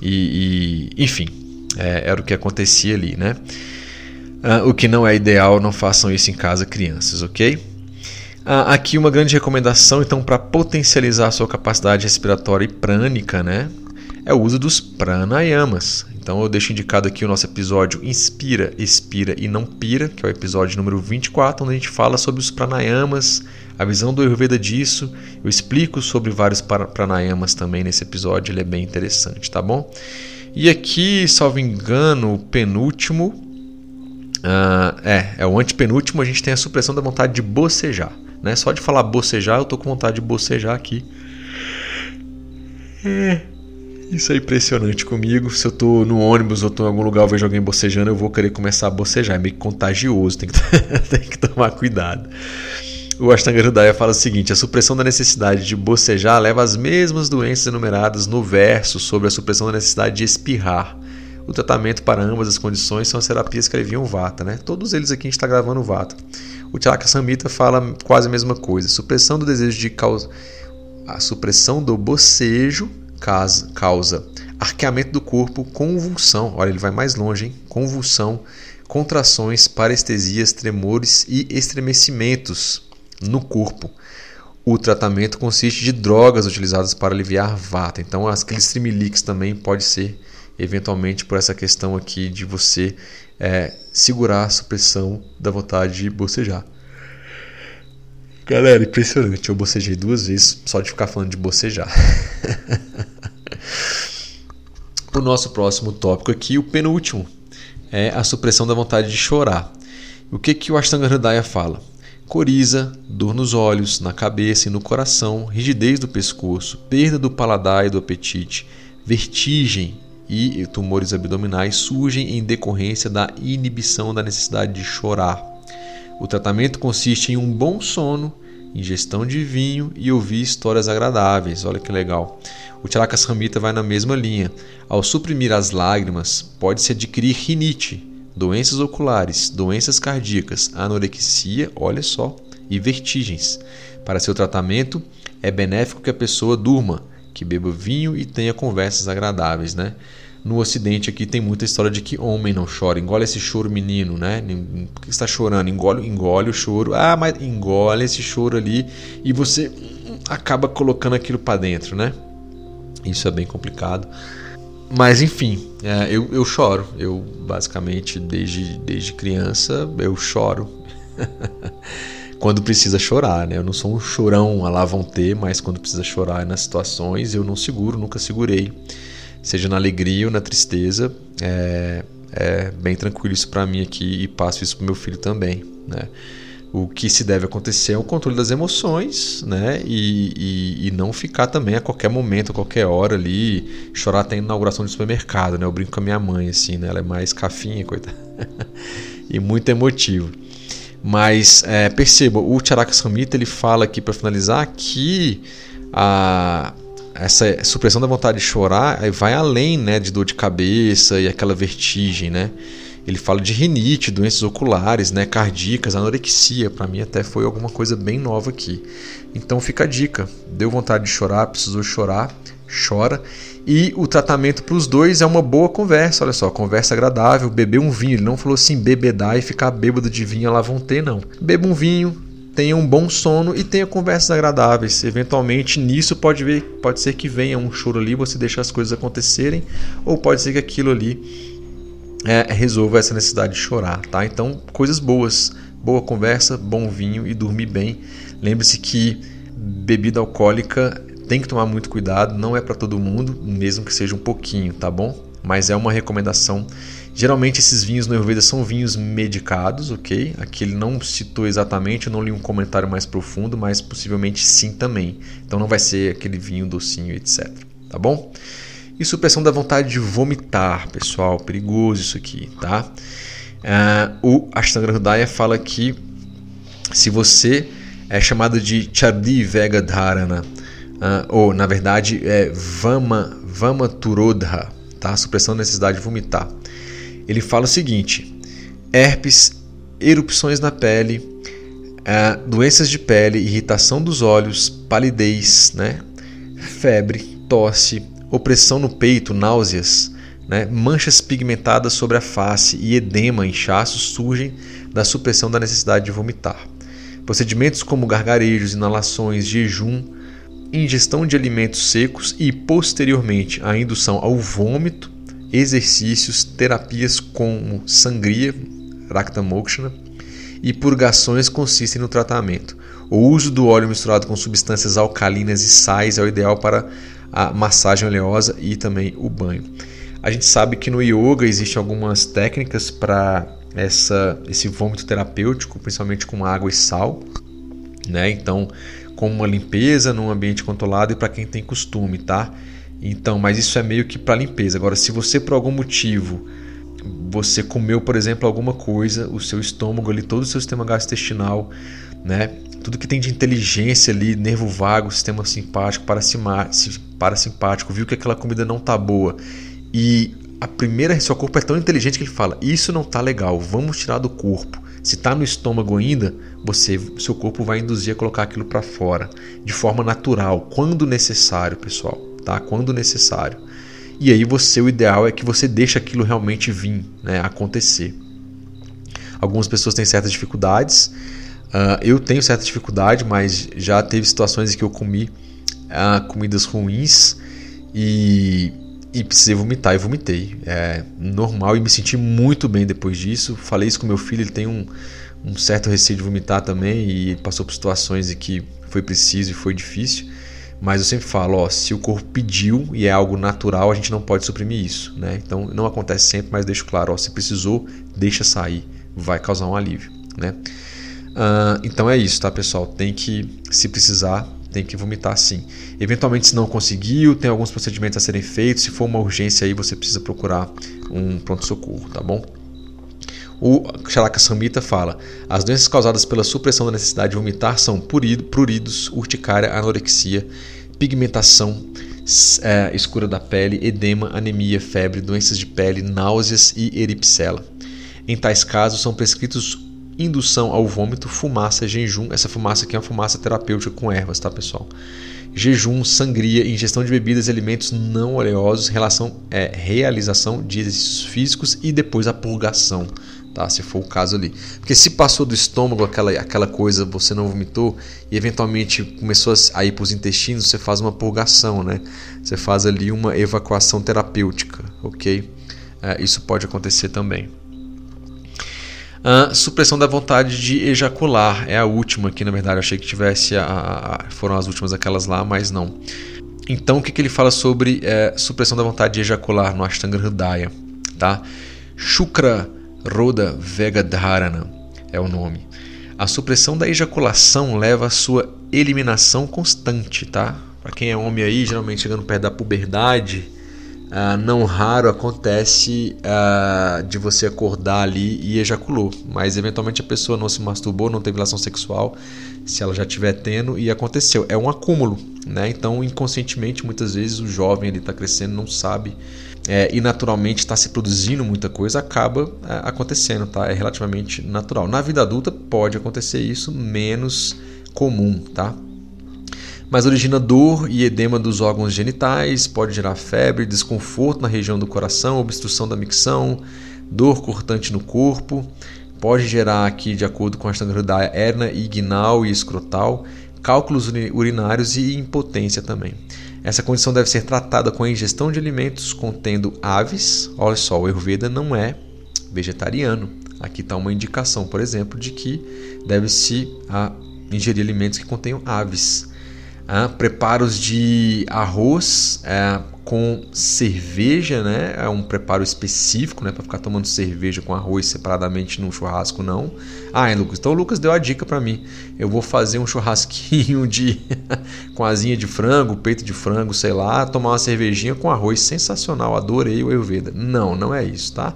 Speaker 1: E, e enfim, é, era o que acontecia ali, né? Ah, o que não é ideal, não façam isso em casa, crianças, ok? Ah, aqui uma grande recomendação, então, para potencializar a sua capacidade respiratória e prânica, né? É o uso dos pranayamas. Então eu deixo indicado aqui o nosso episódio Inspira, Expira e Não Pira, que é o episódio número 24, onde a gente fala sobre os pranayamas, a visão do Ayurveda disso. Eu explico sobre vários pranayamas também nesse episódio, ele é bem interessante, tá bom? E aqui, salvo engano, o penúltimo. Uh, é, é o antepenúltimo, a gente tem a supressão da vontade de bocejar. Né? Só de falar bocejar, eu tô com vontade de bocejar aqui. É. Isso é impressionante comigo. Se eu tô no ônibus ou tô em algum lugar, eu vejo alguém bocejando, eu vou querer começar a bocejar. É meio contagioso, tem que, [laughs] tem que tomar cuidado. O Ashtanga Hridaya fala o seguinte: a supressão da necessidade de bocejar leva às mesmas doenças enumeradas no verso sobre a supressão da necessidade de espirrar. O tratamento para ambas as condições são as terapias que aliviam Vata, né? Todos eles aqui a gente está gravando Vata. O Charaka Samhita fala quase a mesma coisa: supressão do desejo de causa. A supressão do bocejo causa, causa arqueamento do corpo, convulsão. Olha, ele vai mais longe, hein? Convulsão, contrações, parestesias, tremores e estremecimentos no corpo. O tratamento consiste de drogas utilizadas para aliviar vata. Então, aqueles trimilix também pode ser eventualmente por essa questão aqui de você é, segurar a supressão da vontade de bocejar. Galera, impressionante. Eu bocejei duas vezes só de ficar falando de bocejar. [laughs] o nosso próximo tópico aqui, o penúltimo, é a supressão da vontade de chorar. O que, que o Ashtanga Hridaya fala? Coriza, dor nos olhos, na cabeça e no coração, rigidez do pescoço, perda do paladar e do apetite, vertigem e tumores abdominais surgem em decorrência da inibição da necessidade de chorar. O tratamento consiste em um bom sono, ingestão de vinho e ouvir histórias agradáveis. Olha que legal. O Charaka vai na mesma linha. Ao suprimir as lágrimas, pode-se adquirir rinite, doenças oculares, doenças cardíacas, anorexia, olha só, e vertigens. Para seu tratamento, é benéfico que a pessoa durma, que beba vinho e tenha conversas agradáveis, né? No Ocidente aqui tem muita história de que homem não chora. Engole esse choro, menino, né? Por que está chorando? Engole, engole o choro. Ah, mas engole esse choro ali e você acaba colocando aquilo para dentro, né? Isso é bem complicado. Mas enfim, é, eu, eu choro. Eu basicamente desde, desde criança eu choro. [laughs] quando precisa chorar, né? Eu não sou um chorão a lá vão ter, mas quando precisa chorar nas situações eu não seguro, nunca segurei seja na alegria ou na tristeza, é, é bem tranquilo isso para mim aqui e passo isso para meu filho também, né? O que se deve acontecer é o controle das emoções, né? E, e, e, não ficar também a qualquer momento, a qualquer hora ali, chorar até a inauguração de supermercado, né? Eu brinco com a minha mãe, assim, né? Ela é mais cafinha, coitada. [laughs] e muito emotivo. Mas é, perceba, o Charaka Samhita ele fala aqui para finalizar que a, essa supressão da vontade de chorar vai além né, de dor de cabeça e aquela vertigem, né? Ele fala de rinite, doenças oculares, né, cardíacas, anorexia. Para mim até foi alguma coisa bem nova aqui. Então fica a dica. Deu vontade de chorar, precisou chorar, chora. E o tratamento para os dois é uma boa conversa. Olha só, conversa agradável, beber um vinho. Ele não falou assim, bebedar e ficar bêbado de vinho lá vão ter, não. Beba um vinho, tenha um bom sono e tenha conversas agradáveis. Eventualmente, nisso pode, ver, pode ser que venha um choro ali, você deixa as coisas acontecerem, ou pode ser que aquilo ali é, resolva essa necessidade de chorar, tá? Então, coisas boas, boa conversa, bom vinho e dormir bem. Lembre-se que bebida alcoólica tem que tomar muito cuidado, não é para todo mundo, mesmo que seja um pouquinho, tá bom? Mas é uma recomendação Geralmente esses vinhos no Ayurveda são vinhos medicados, ok? Aqui ele não citou exatamente, eu não li um comentário mais profundo, mas possivelmente sim também. Então não vai ser aquele vinho docinho, etc. Tá bom? E supressão da vontade de vomitar, pessoal, perigoso isso aqui, tá? Uh, o Ashtanga Hridaya fala que se você é chamado de Chardi Vega Dharana, uh, ou na verdade é Vama, Vama Turodha, tá? Supressão da necessidade de vomitar ele fala o seguinte: herpes, erupções na pele, é, doenças de pele, irritação dos olhos, palidez, né? febre, tosse, opressão no peito, náuseas, né? manchas pigmentadas sobre a face e edema, inchaços surgem da supressão da necessidade de vomitar. Procedimentos como gargarejos, inalações, jejum, ingestão de alimentos secos e, posteriormente, a indução ao vômito exercícios, terapias como sangria, Rakta Mokshana, e purgações consistem no tratamento. O uso do óleo misturado com substâncias alcalinas e sais é o ideal para a massagem oleosa e também o banho. A gente sabe que no yoga existem algumas técnicas para essa esse vômito terapêutico, principalmente com água e sal, né? Então, com uma limpeza num ambiente controlado e para quem tem costume, tá? Então, mas isso é meio que para limpeza. Agora, se você por algum motivo você comeu, por exemplo, alguma coisa, o seu estômago ali, todo o seu sistema gastrointestinal, né? Tudo que tem de inteligência ali, nervo vago, sistema simpático, parasimpático, viu que aquela comida não tá boa e a primeira, seu corpo é tão inteligente que ele fala: "Isso não tá legal, vamos tirar do corpo". Se está no estômago ainda, você, seu corpo vai induzir a colocar aquilo para fora de forma natural, quando necessário, pessoal, tá? Quando necessário. E aí você, o ideal é que você deixe aquilo realmente vir, né, acontecer. Algumas pessoas têm certas dificuldades. Uh, eu tenho certa dificuldade, mas já teve situações em que eu comi uh, comidas ruins e e precisei vomitar e vomitei. É normal e me senti muito bem depois disso. Falei isso com meu filho, ele tem um, um certo receio de vomitar também e passou por situações em que foi preciso e foi difícil. Mas eu sempre falo, ó, se o corpo pediu e é algo natural, a gente não pode suprimir isso, né? Então não acontece sempre, mas deixo claro, ó, se precisou, deixa sair, vai causar um alívio, né? Uh, então é isso, tá, pessoal? Tem que, se precisar, tem que vomitar sim. Eventualmente, se não conseguiu, tem alguns procedimentos a serem feitos. Se for uma urgência aí, você precisa procurar um pronto-socorro, tá bom? O Charaka Samhita fala: as doenças causadas pela supressão da necessidade de vomitar são pruridos, urticária, anorexia, pigmentação é, escura da pele, edema, anemia, febre, doenças de pele, náuseas e eripsela. Em tais casos, são prescritos indução ao vômito, fumaça, jejum. Essa fumaça aqui é uma fumaça terapêutica com ervas, tá, pessoal? Jejum, sangria, ingestão de bebidas e alimentos não oleosos, relação, é, realização de exercícios físicos e depois a purgação, tá? Se for o caso ali. Porque se passou do estômago aquela, aquela coisa, você não vomitou e eventualmente começou a ir para os intestinos, você faz uma purgação, né? Você faz ali uma evacuação terapêutica, ok? É, isso pode acontecer também. A supressão da vontade de ejacular é a última aqui, na verdade. Eu achei que tivesse a, a, foram as últimas aquelas lá, mas não. Então, o que, que ele fala sobre é, supressão da vontade de ejacular no Ashtanga Hridaya? Tá? Shukra Roda Vegadharana é o nome. A supressão da ejaculação leva à sua eliminação constante, tá? Para quem é homem aí, geralmente chegando perto da puberdade, Uh, não raro acontece uh, de você acordar ali e ejaculou, mas eventualmente a pessoa não se masturbou, não teve relação sexual, se ela já estiver tendo e aconteceu. É um acúmulo, né? Então, inconscientemente, muitas vezes o jovem ele está crescendo, não sabe é, e naturalmente está se produzindo muita coisa, acaba é, acontecendo, tá? É relativamente natural. Na vida adulta pode acontecer isso, menos comum, tá? Mas origina dor e edema dos órgãos genitais, pode gerar febre, desconforto na região do coração, obstrução da micção, dor cortante no corpo, pode gerar aqui, de acordo com a Hridaya, hernia inguinal e escrotal, cálculos urinários e impotência também. Essa condição deve ser tratada com a ingestão de alimentos contendo aves. Olha só, o Ayurveda não é vegetariano. Aqui está uma indicação, por exemplo, de que deve-se ingerir alimentos que contenham aves preparos de arroz é, com cerveja, né? É um preparo específico, né? Para ficar tomando cerveja com arroz separadamente num churrasco, não. Ah, Lucas. Então o Lucas deu a dica para mim. Eu vou fazer um churrasquinho de [laughs] com asinha de frango, peito de frango, sei lá, tomar uma cervejinha com arroz. Sensacional, adorei o Ayurveda. Não, não é isso, tá?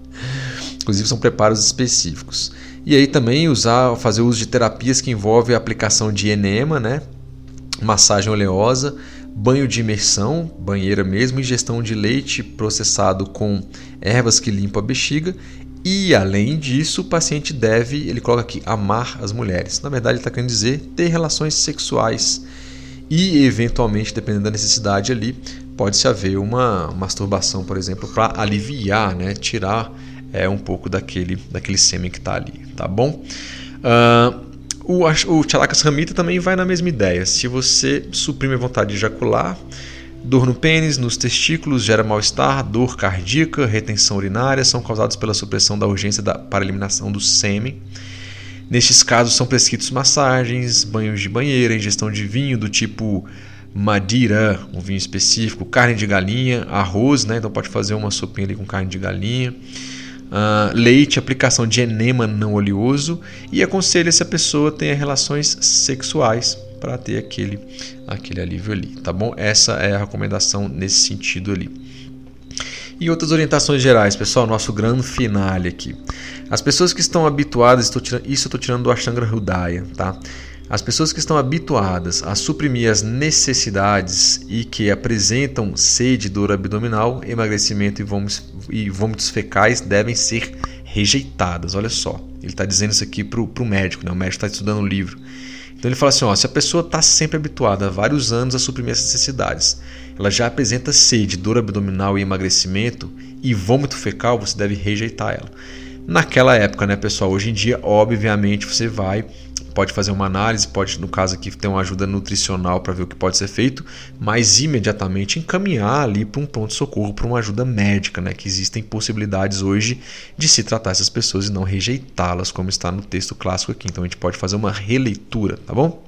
Speaker 1: [laughs] Inclusive são preparos específicos. E aí também usar, fazer uso de terapias que envolvem a aplicação de enema, né? Massagem oleosa, banho de imersão, banheira mesmo, ingestão de leite processado com ervas que limpam a bexiga e além disso, o paciente deve, ele coloca aqui, amar as mulheres. Na verdade, ele está querendo dizer ter relações sexuais. E, eventualmente, dependendo da necessidade ali, pode-se haver uma masturbação, por exemplo, para aliviar, né, tirar é, um pouco daquele, daquele sêmen que está ali, tá bom? Uh, o, o Chalakas Ramita também vai na mesma ideia. Se você suprime a vontade de ejacular, dor no pênis, nos testículos, gera mal-estar, dor cardíaca, retenção urinária, são causados pela supressão da urgência da, para eliminação do sêmen. Nestes casos são prescritos massagens, banhos de banheira, ingestão de vinho do tipo Madeira, um vinho específico, carne de galinha, arroz, né? Então pode fazer uma sopinha ali com carne de galinha uh, leite, aplicação de enema não oleoso e aconselha se a pessoa tenha relações sexuais. para ter aquele, aquele alívio ali, tá bom? Essa é a recomendação nesse sentido ali. E outras orientações gerais, pessoal, nosso grande finale aqui. As pessoas que estão habituadas, tirando, isso eu estou tirando do Ashtanga Hridaya, tá? As pessoas que estão habituadas a suprimir as necessidades e que apresentam sede, dor abdominal, emagrecimento e vômitos, fecais devem ser rejeitadas. Olha só, ele está dizendo isso aqui para o médico, né? o médico está estudando o livro. Então ele fala assim: ó, se a pessoa está sempre habituada há vários anos a suprimir essas necessidades, ela já apresenta sede, dor abdominal e emagrecimento e vômito fecal, você deve rejeitar ela. Naquela época, né, pessoal? Hoje em dia, obviamente, você vai pode fazer uma análise, pode, no caso aqui, ter uma ajuda nutricional para ver o que pode ser feito, mas imediatamente encaminhar ali para um pronto-socorro, para uma ajuda médica, né? Que existem possibilidades hoje de se tratar essas pessoas e não rejeitá-las, como está no texto clássico aqui. Então a gente pode fazer uma releitura, tá bom?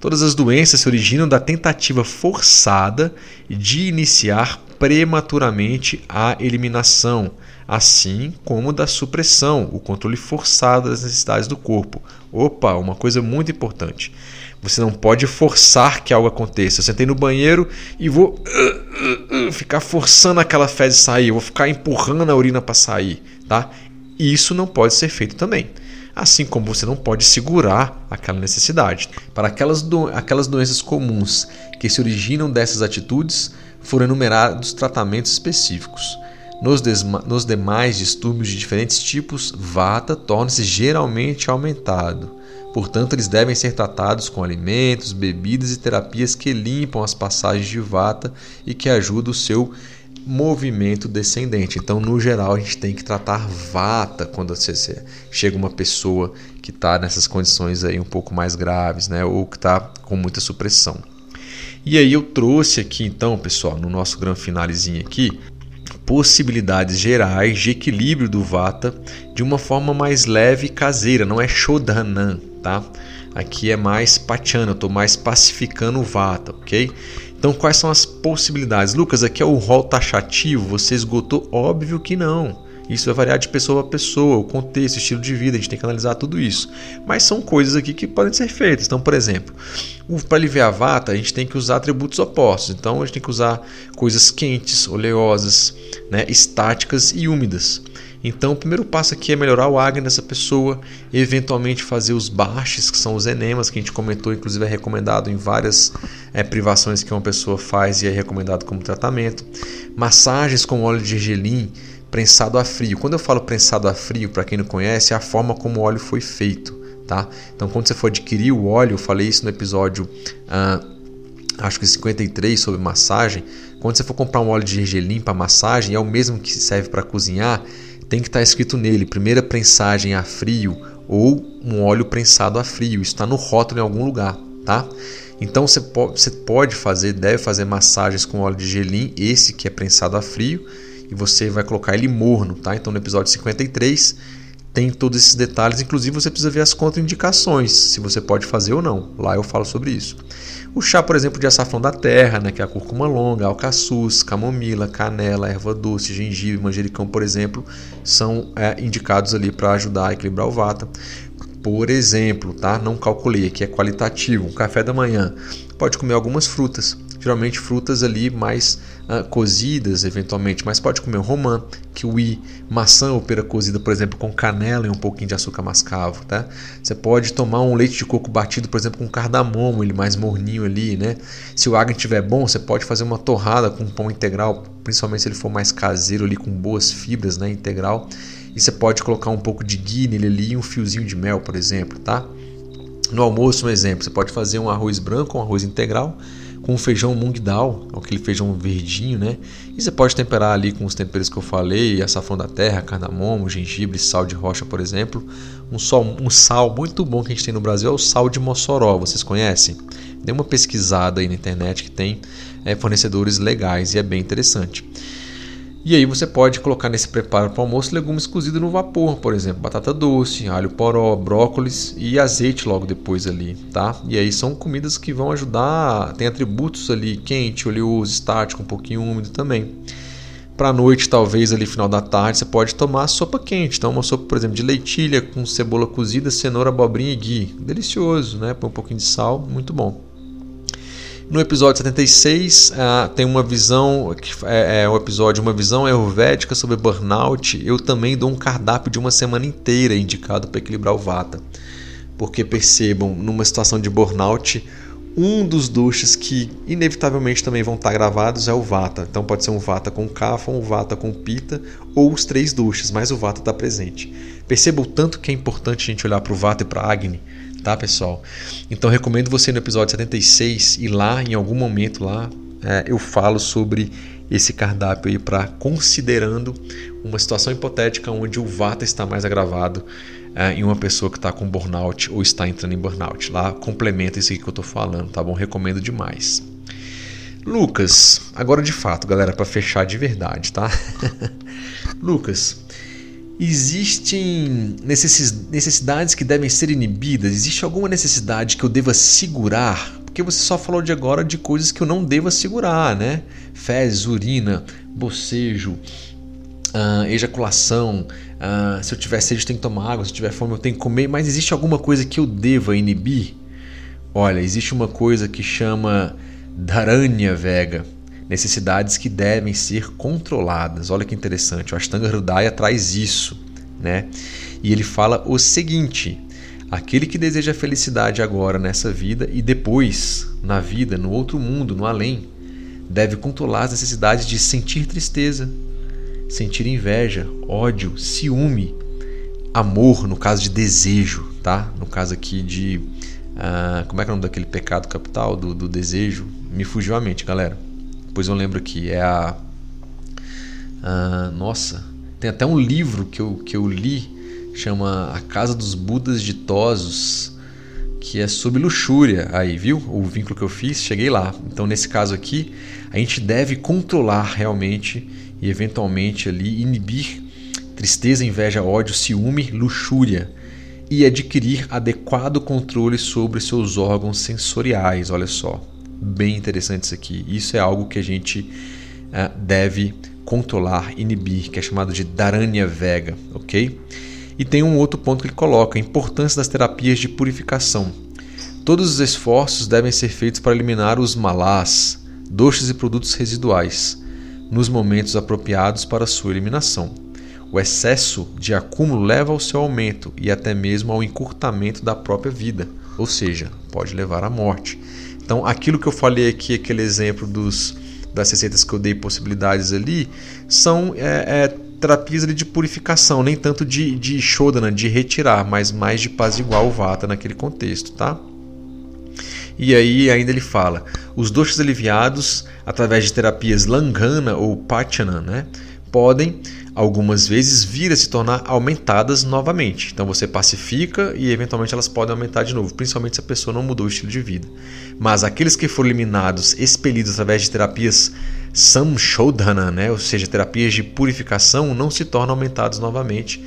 Speaker 1: Todas as doenças se originam da tentativa forçada de iniciar prematuramente a eliminação, assim como da supressão, o controle forçado das necessidades do corpo. Opa, uma coisa muito importante. Você não pode forçar que algo aconteça. Eu sentei no banheiro e vou uh, uh, uh, ficar forçando aquela fezes sair, eu vou ficar empurrando a urina para sair, tá? Isso não pode ser feito também. Assim como você não pode segurar aquela necessidade. Para aquelas, do... aquelas doenças comuns que se originam dessas atitudes, foram enumerados tratamentos específicos. Nos, nos demais distúrbios de diferentes tipos, vata torna-se geralmente aumentado. Portanto, eles devem ser tratados com alimentos, bebidas e terapias que limpam as passagens de vata e que ajudam o seu movimento descendente. Então, no geral, a gente tem que tratar vata quando chega uma pessoa que está nessas condições aí um pouco mais graves, né, ou que está com muita supressão. E aí eu trouxe aqui então, pessoal, no nosso grande finalezinho aqui, possibilidades gerais de equilíbrio do Vata de uma forma mais leve e caseira, não é Shodhanan, tá? Aqui é mais Pachana, eu estou mais pacificando o Vata, ok? Então, quais são as possibilidades? Lucas, aqui é o rol taxativo, você esgotou? Óbvio que não. Isso vai variar de pessoa para pessoa, o contexto, o estilo de vida, a gente tem que analisar tudo isso. Mas são coisas aqui que podem ser feitas. Então, por exemplo, para aliviar a vata, a gente tem que usar atributos opostos. Então, a gente tem que usar coisas quentes, oleosas, né, estáticas e úmidas. Então, o primeiro passo aqui é melhorar o Agni dessa pessoa, eventualmente fazer os baixes, que são os enemas, que a gente comentou, inclusive é recomendado em várias é, privações que uma pessoa faz e é recomendado como tratamento. Massagens com óleo de gergelim, prensado a frio. Quando eu falo prensado a frio, para quem não conhece, é a forma como o óleo foi feito. Tá? Então, quando você for adquirir o óleo, eu falei isso no episódio, uh, acho que 53, sobre massagem. Quando você for comprar um óleo de gergelim para massagem, é o mesmo que serve para cozinhar, tem que estar tá escrito nele: primeira prensagem a frio ou um óleo prensado a frio. Isso está no rótulo em algum lugar. Tá? Então você pode fazer, deve fazer massagens com óleo de gelim, esse que é prensado a frio, e você vai colocar ele morno, tá? Então no episódio 53 tem todos esses detalhes, inclusive você precisa ver as contraindicações, se você pode fazer ou não. Lá eu falo sobre isso. O chá, por exemplo, de açafrão da terra, né, que é a cúrcuma longa, alcaçuz, camomila, canela, erva doce, gengibre, manjericão, por exemplo, são é, indicados ali para ajudar a equilibrar o vata. Por exemplo, tá? Não calculei, aqui é qualitativo. Um café da manhã pode comer algumas frutas, geralmente frutas ali mais uh, cozidas, eventualmente, mas pode comer romã, kiwi, maçã ou pera cozida, por exemplo, com canela e um pouquinho de açúcar mascavo, tá? Você pode tomar um leite de coco batido, por exemplo, com cardamomo, ele mais morninho ali, né? Se o água estiver bom, você pode fazer uma torrada com pão integral, principalmente se ele for mais caseiro ali com boas fibras, né, integral. E você pode colocar um pouco de ghee nele ali e um fiozinho de mel, por exemplo, tá? No almoço, um exemplo, você pode fazer um arroz branco, um arroz integral, com feijão mung dal, aquele feijão verdinho, né? E você pode temperar ali com os temperos que eu falei, açafrão da terra, cardamomo, gengibre, sal de rocha, por exemplo. Um, sal, um sal muito bom que a gente tem no Brasil é o sal de Mossoró, vocês conhecem? Dê uma pesquisada aí na internet que tem é, fornecedores legais e é bem interessante. E aí você pode colocar nesse preparo para o almoço legumes cozidos no vapor, por exemplo, batata doce, alho poró, brócolis e azeite logo depois ali, tá? E aí são comidas que vão ajudar, tem atributos ali quente, oleoso, estático, um pouquinho úmido também. Para noite, talvez ali final da tarde, você pode tomar sopa quente. Então, uma sopa, por exemplo, de leitilha com cebola cozida, cenoura, abobrinha e ghee. Delicioso, né? Põe um pouquinho de sal, muito bom. No episódio 76 uh, ah, tem uma visão, que é, é um episódio, uma visão ayurvédica sobre burnout. Eu também dou um cardápio de uma semana inteira indicado para equilibrar o vata. Porque percebam, numa situação de burnout, um dos doshas que inevitavelmente também vão estar gravados é o vata. Então pode ser um vata com kapha, um vata com pita ou os três doshas, mas o vata está presente. Perceba o tanto que é importante a gente olhar para o vata e para a agni tá, pessoal? Então recomendo você no episódio 76 e lá em algum momento lá é, eu falo sobre esse cardápio aí para considerando uma situação hipotética onde o vata está mais agravado é, em uma pessoa que está com burnout ou está entrando em burnout. Lá complementa isso aqui que eu estou falando, tá bom? Recomendo demais. Lucas, agora de fato, galera, para fechar de verdade, tá? [laughs] Lucas, Existem necessidades que devem ser inibidas? Existe alguma necessidade que eu deva segurar? Porque você só falou de agora de coisas que eu não deva segurar, né? Fezes, urina, bocejo, uh, ejaculação. Uh, se eu tiver sede, eu tenho que tomar água. Se eu tiver fome, eu tenho que comer. Mas existe alguma coisa que eu deva inibir? Olha, existe uma coisa que chama Dharanya Vega necessidades que devem ser controladas. Olha que interessante, o Ashtanga Hridaya traz isso, né? E ele fala o seguinte: aquele que deseja felicidade agora nessa vida e depois na vida, no outro mundo, no além, deve controlar as necessidades de sentir tristeza, sentir inveja, ódio, ciúme, amor, no caso de desejo, tá? No caso aqui de. Uh, como é que é o nome daquele pecado capital do, do desejo? Me fugiu a mente, galera. Depois eu lembro que é a. nossa, tem até um livro que eu, que eu li, chama A Casa dos Budas Ditosos, que é sobre luxúria. Aí, viu? O vínculo que eu fiz, cheguei lá. Então, nesse caso aqui, a gente deve controlar realmente e eventualmente ali inibir tristeza, inveja, ódio, ciúme, luxúria e adquirir adequado controle sobre seus órgãos sensoriais. Olha só bem interessante isso aqui. Isso é algo que a gente uh, deve controlar, inibir, que é chamado de Dharanya Vega, ok? E tem um outro ponto que ele coloca: a importância das terapias de purificação. Todos os esforços devem ser feitos para eliminar os malás, doces e produtos residuais, nos momentos apropriados para sua eliminação. O excesso de acúmulo leva ao seu aumento e até mesmo ao encurtamento da própria vida, ou seja, pode levar à morte. Então, aquilo que eu falei aqui, aquele exemplo dos, das receitas que eu dei possibilidades ali, são é, é, terapias de purificação, nem tanto de, de shodana, de retirar, mas mais de igual o vata naquele contexto, tá? E aí ainda ele fala, os doxas aliviados através de terapias langana ou pachana, né, podem algumas vezes vir a se tornar aumentadas novamente. Então você pacifica e eventualmente elas podem aumentar de novo, principalmente se a pessoa não mudou o estilo de vida. Mas aqueles que foram eliminados, expelidos através de terapias samshodhana, né? ou seja, terapias de purificação, não se tornam aumentados novamente.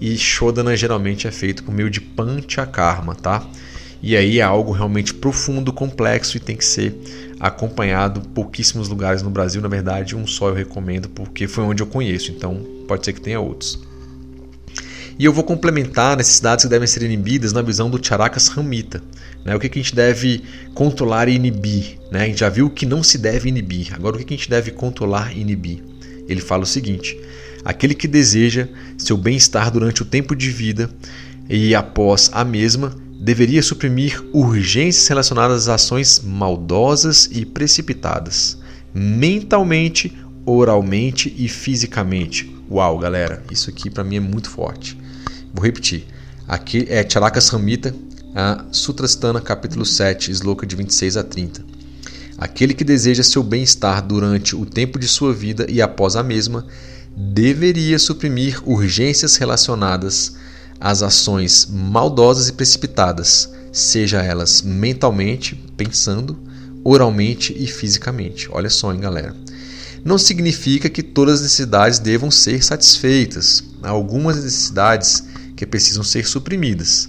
Speaker 1: E Shodhana geralmente é feito por meio de Panchakarma, tá? E aí é algo realmente profundo, complexo e tem que ser acompanhado pouquíssimos lugares no Brasil, na verdade, um só eu recomendo porque foi onde eu conheço, então pode ser que tenha outros. E eu vou complementar necessidades que devem ser inibidas na visão do Charakas Ramita. Né? O que, que a gente deve controlar e inibir? Né? A gente já viu o que não se deve inibir. Agora, o que, que a gente deve controlar e inibir? Ele fala o seguinte: aquele que deseja seu bem-estar durante o tempo de vida e após a mesma deveria suprimir urgências relacionadas às ações maldosas e precipitadas, mentalmente, oralmente e fisicamente. Uau, galera, isso aqui para mim é muito forte. Vou repetir. Aqui é Charaka Samhita, a Sutrastana, capítulo 7, sloka de 26 a 30. Aquele que deseja seu bem-estar durante o tempo de sua vida e após a mesma, deveria suprimir urgências relacionadas as ações maldosas e precipitadas, seja elas mentalmente, pensando, oralmente e fisicamente. Olha só, hein, galera. Não significa que todas as necessidades devam ser satisfeitas. Há algumas necessidades que precisam ser suprimidas.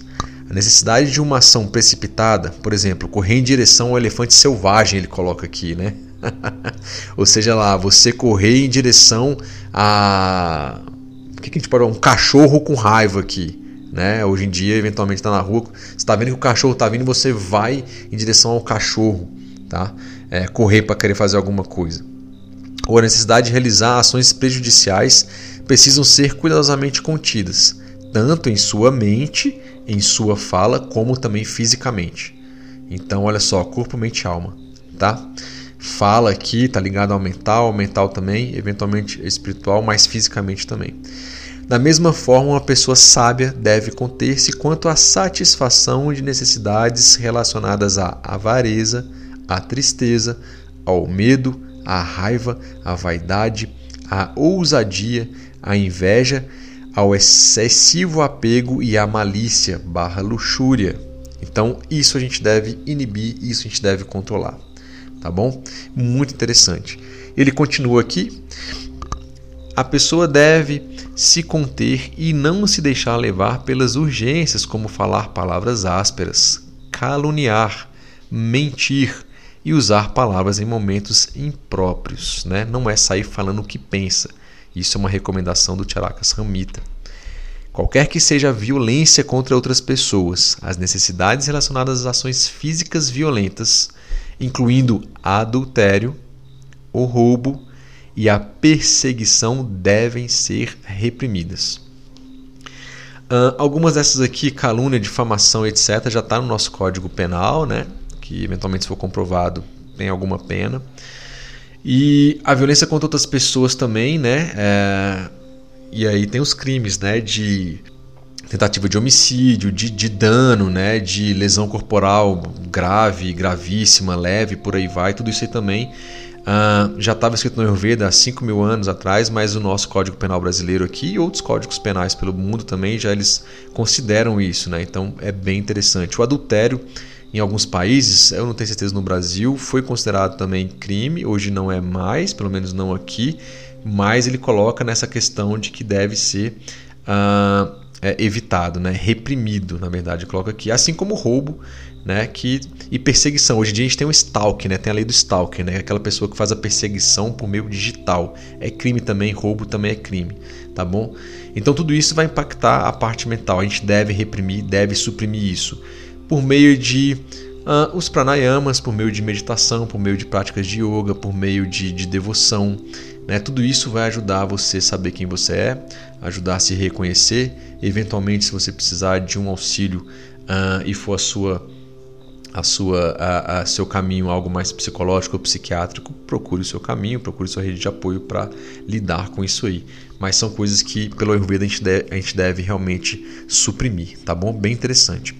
Speaker 1: A necessidade de uma ação precipitada, por exemplo, correr em direção ao elefante selvagem, ele coloca aqui, né? [laughs] Ou seja lá, você correr em direção a. O que, que a gente pode Um cachorro com raiva aqui. Né? Hoje em dia, eventualmente, está na rua, você está vendo que o cachorro está vindo, você vai em direção ao cachorro, tá? É, correr para querer fazer alguma coisa. Ou a necessidade de realizar ações prejudiciais precisam ser cuidadosamente contidas, tanto em sua mente, em sua fala, como também fisicamente. Então, olha só, corpo, mente e alma, tá? Fala aqui está ligado ao mental, mental também, eventualmente espiritual, mas fisicamente também. Da mesma forma, uma pessoa sábia deve conter-se quanto à satisfação de necessidades relacionadas à avareza, à tristeza, ao medo, à raiva, à vaidade, à ousadia, à inveja, ao excessivo apego e à malícia barra luxúria. Então, isso a gente deve inibir, isso a gente deve controlar tá bom? Muito interessante. Ele continua aqui. A pessoa deve se conter e não se deixar levar pelas urgências, como falar palavras ásperas, caluniar, mentir e usar palavras em momentos impróprios. Né? Não é sair falando o que pensa. Isso é uma recomendação do Charakas Ramita. Qualquer que seja a violência contra outras pessoas, as necessidades relacionadas às ações físicas violentas, incluindo adultério, o roubo e a perseguição, devem ser reprimidas. Uh, algumas dessas aqui, calúnia, difamação, etc., já está no nosso Código Penal, né? que eventualmente, se for comprovado, tem alguma pena. E a violência contra outras pessoas também, né? É... E aí tem os crimes, né? De tentativa de homicídio, de, de dano, né, de lesão corporal grave, gravíssima, leve, por aí vai, tudo isso aí também uh, já estava escrito no Ayurveda há 5 mil anos atrás, mas o nosso Código Penal brasileiro aqui e outros códigos penais pelo mundo também já eles consideram isso, né? Então é bem interessante. O adultério em alguns países, eu não tenho certeza no Brasil, foi considerado também crime, hoje não é mais, pelo menos não aqui, mas ele coloca nessa questão de que deve ser uh, evitado, né? reprimido, na verdade, coloca aqui. Assim como roubo né? que, e perseguição. Hoje em dia a gente tem o stalk, né? tem a lei do stalker, né? aquela pessoa que faz a perseguição por meio digital. É crime também, roubo também é crime. Tá bom? Então tudo isso vai impactar a parte mental. A gente deve reprimir, deve suprimir isso. Por meio de uh, os pranayamas, por meio de meditação, por meio de práticas de yoga, por meio de, de devoção. Né? Tudo isso vai ajudar você a saber quem você é, ajudar a se reconhecer. Eventualmente, se você precisar de um auxílio uh, e for a sua a sua a, a, seu caminho algo mais psicológico ou psiquiátrico, procure o seu caminho, procure sua rede de apoio para lidar com isso aí. Mas são coisas que pelo Ayurveda a gente, deve, a gente deve realmente suprimir, tá bom? Bem interessante.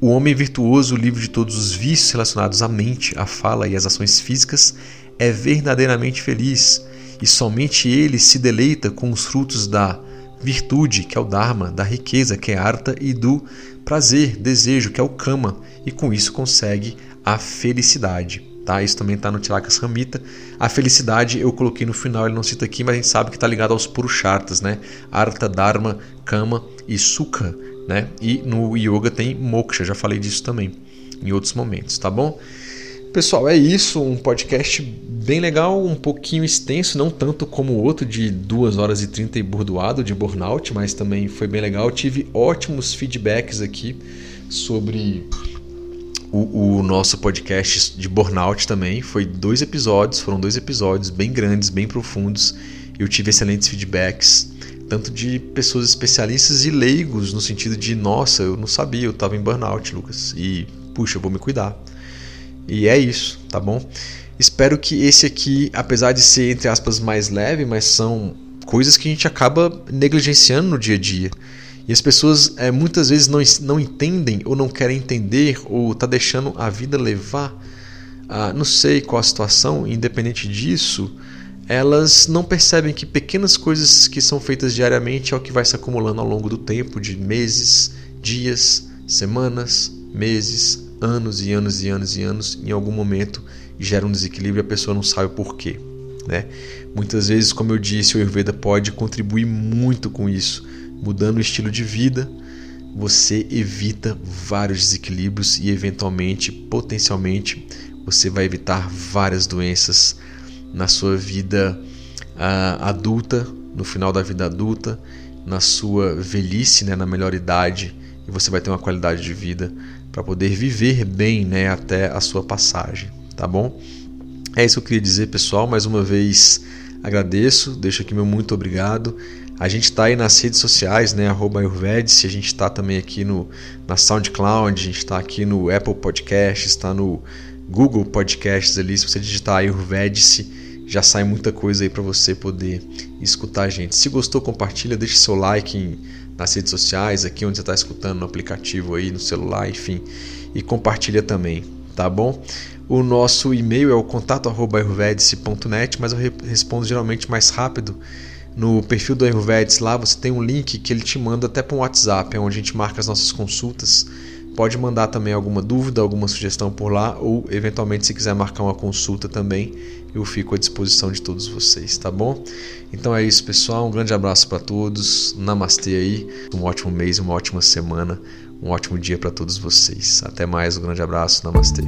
Speaker 1: O homem virtuoso, livre de todos os vícios relacionados à mente, à fala e às ações físicas, é verdadeiramente feliz e somente ele se deleita com os frutos da virtude, que é o Dharma, da riqueza, que é Artha, e do prazer, desejo, que é o Kama, e com isso consegue a felicidade. Tá? Isso também está no Tirakas Ramita. A felicidade eu coloquei no final, ele não cita aqui, mas a gente sabe que está ligado aos Purushartas, né? Artha, Dharma, Kama e Sukha. Né? E no Yoga tem Moksha, já falei disso também em outros momentos, tá bom? Pessoal, é isso. Um podcast bem legal, um pouquinho extenso, não tanto como o outro de 2 horas e 30 e burdoado de burnout, mas também foi bem legal. Tive ótimos feedbacks aqui sobre o, o, nosso podcast de burnout também. Foi dois episódios, foram dois episódios bem grandes, bem profundos. Eu tive excelentes feedbacks, tanto de pessoas especialistas e leigos, no sentido de, nossa, eu não sabia, eu estava em burnout, Lucas, e puxa, eu vou me cuidar. E é isso, tá bom? Espero que esse aqui, apesar de ser entre aspas mais leve, mas são coisas que a gente acaba negligenciando no dia a dia. E as pessoas é, muitas vezes não, não entendem ou não querem entender ou tá deixando a vida levar. Ah, não sei qual a situação, independente disso, elas não percebem que pequenas coisas que são feitas diariamente é o que vai se acumulando ao longo do tempo, de meses, dias, semanas, meses, anos e anos e anos e anos, em algum momento gera um desequilíbrio e a pessoa não sabe por quê. Né? Muitas vezes, como eu disse, o Ayurveda pode contribuir muito com isso. Mudando o estilo de vida, você evita vários desequilíbrios e, eventualmente, potencialmente, você vai evitar várias doenças na sua vida uh, adulta, no final da vida adulta, na sua velhice, né, na melhor idade, e você vai ter uma qualidade de vida para poder viver bem né, até a sua passagem, tá bom? É isso que eu queria dizer, pessoal. Mais uma vez agradeço, deixo aqui meu muito obrigado. A gente está aí nas redes sociais, né? Arroba Ayurvedice, a gente está também aqui no, na SoundCloud, a gente está aqui no Apple Podcasts, está no Google Podcasts ali. Se você digitar Ayurvedice, já sai muita coisa aí para você poder escutar a gente. Se gostou, compartilha, deixe seu like em, nas redes sociais, aqui onde você está escutando, no aplicativo aí, no celular, enfim. E compartilha também, tá bom? O nosso e-mail é o contato@ayurvedice.net, mas eu respondo geralmente mais rápido no perfil do Ayurvedice. Lá você tem um link que ele te manda até para um WhatsApp, é onde a gente marca as nossas consultas. Pode mandar também alguma dúvida, alguma sugestão por lá, ou eventualmente, se quiser marcar uma consulta também, eu fico à disposição de todos vocês, tá bom? Então é isso, pessoal. Um grande abraço para todos. Namastê aí. Um ótimo mês, uma ótima semana, um ótimo dia para todos vocês. Até mais, um grande abraço. Namastê.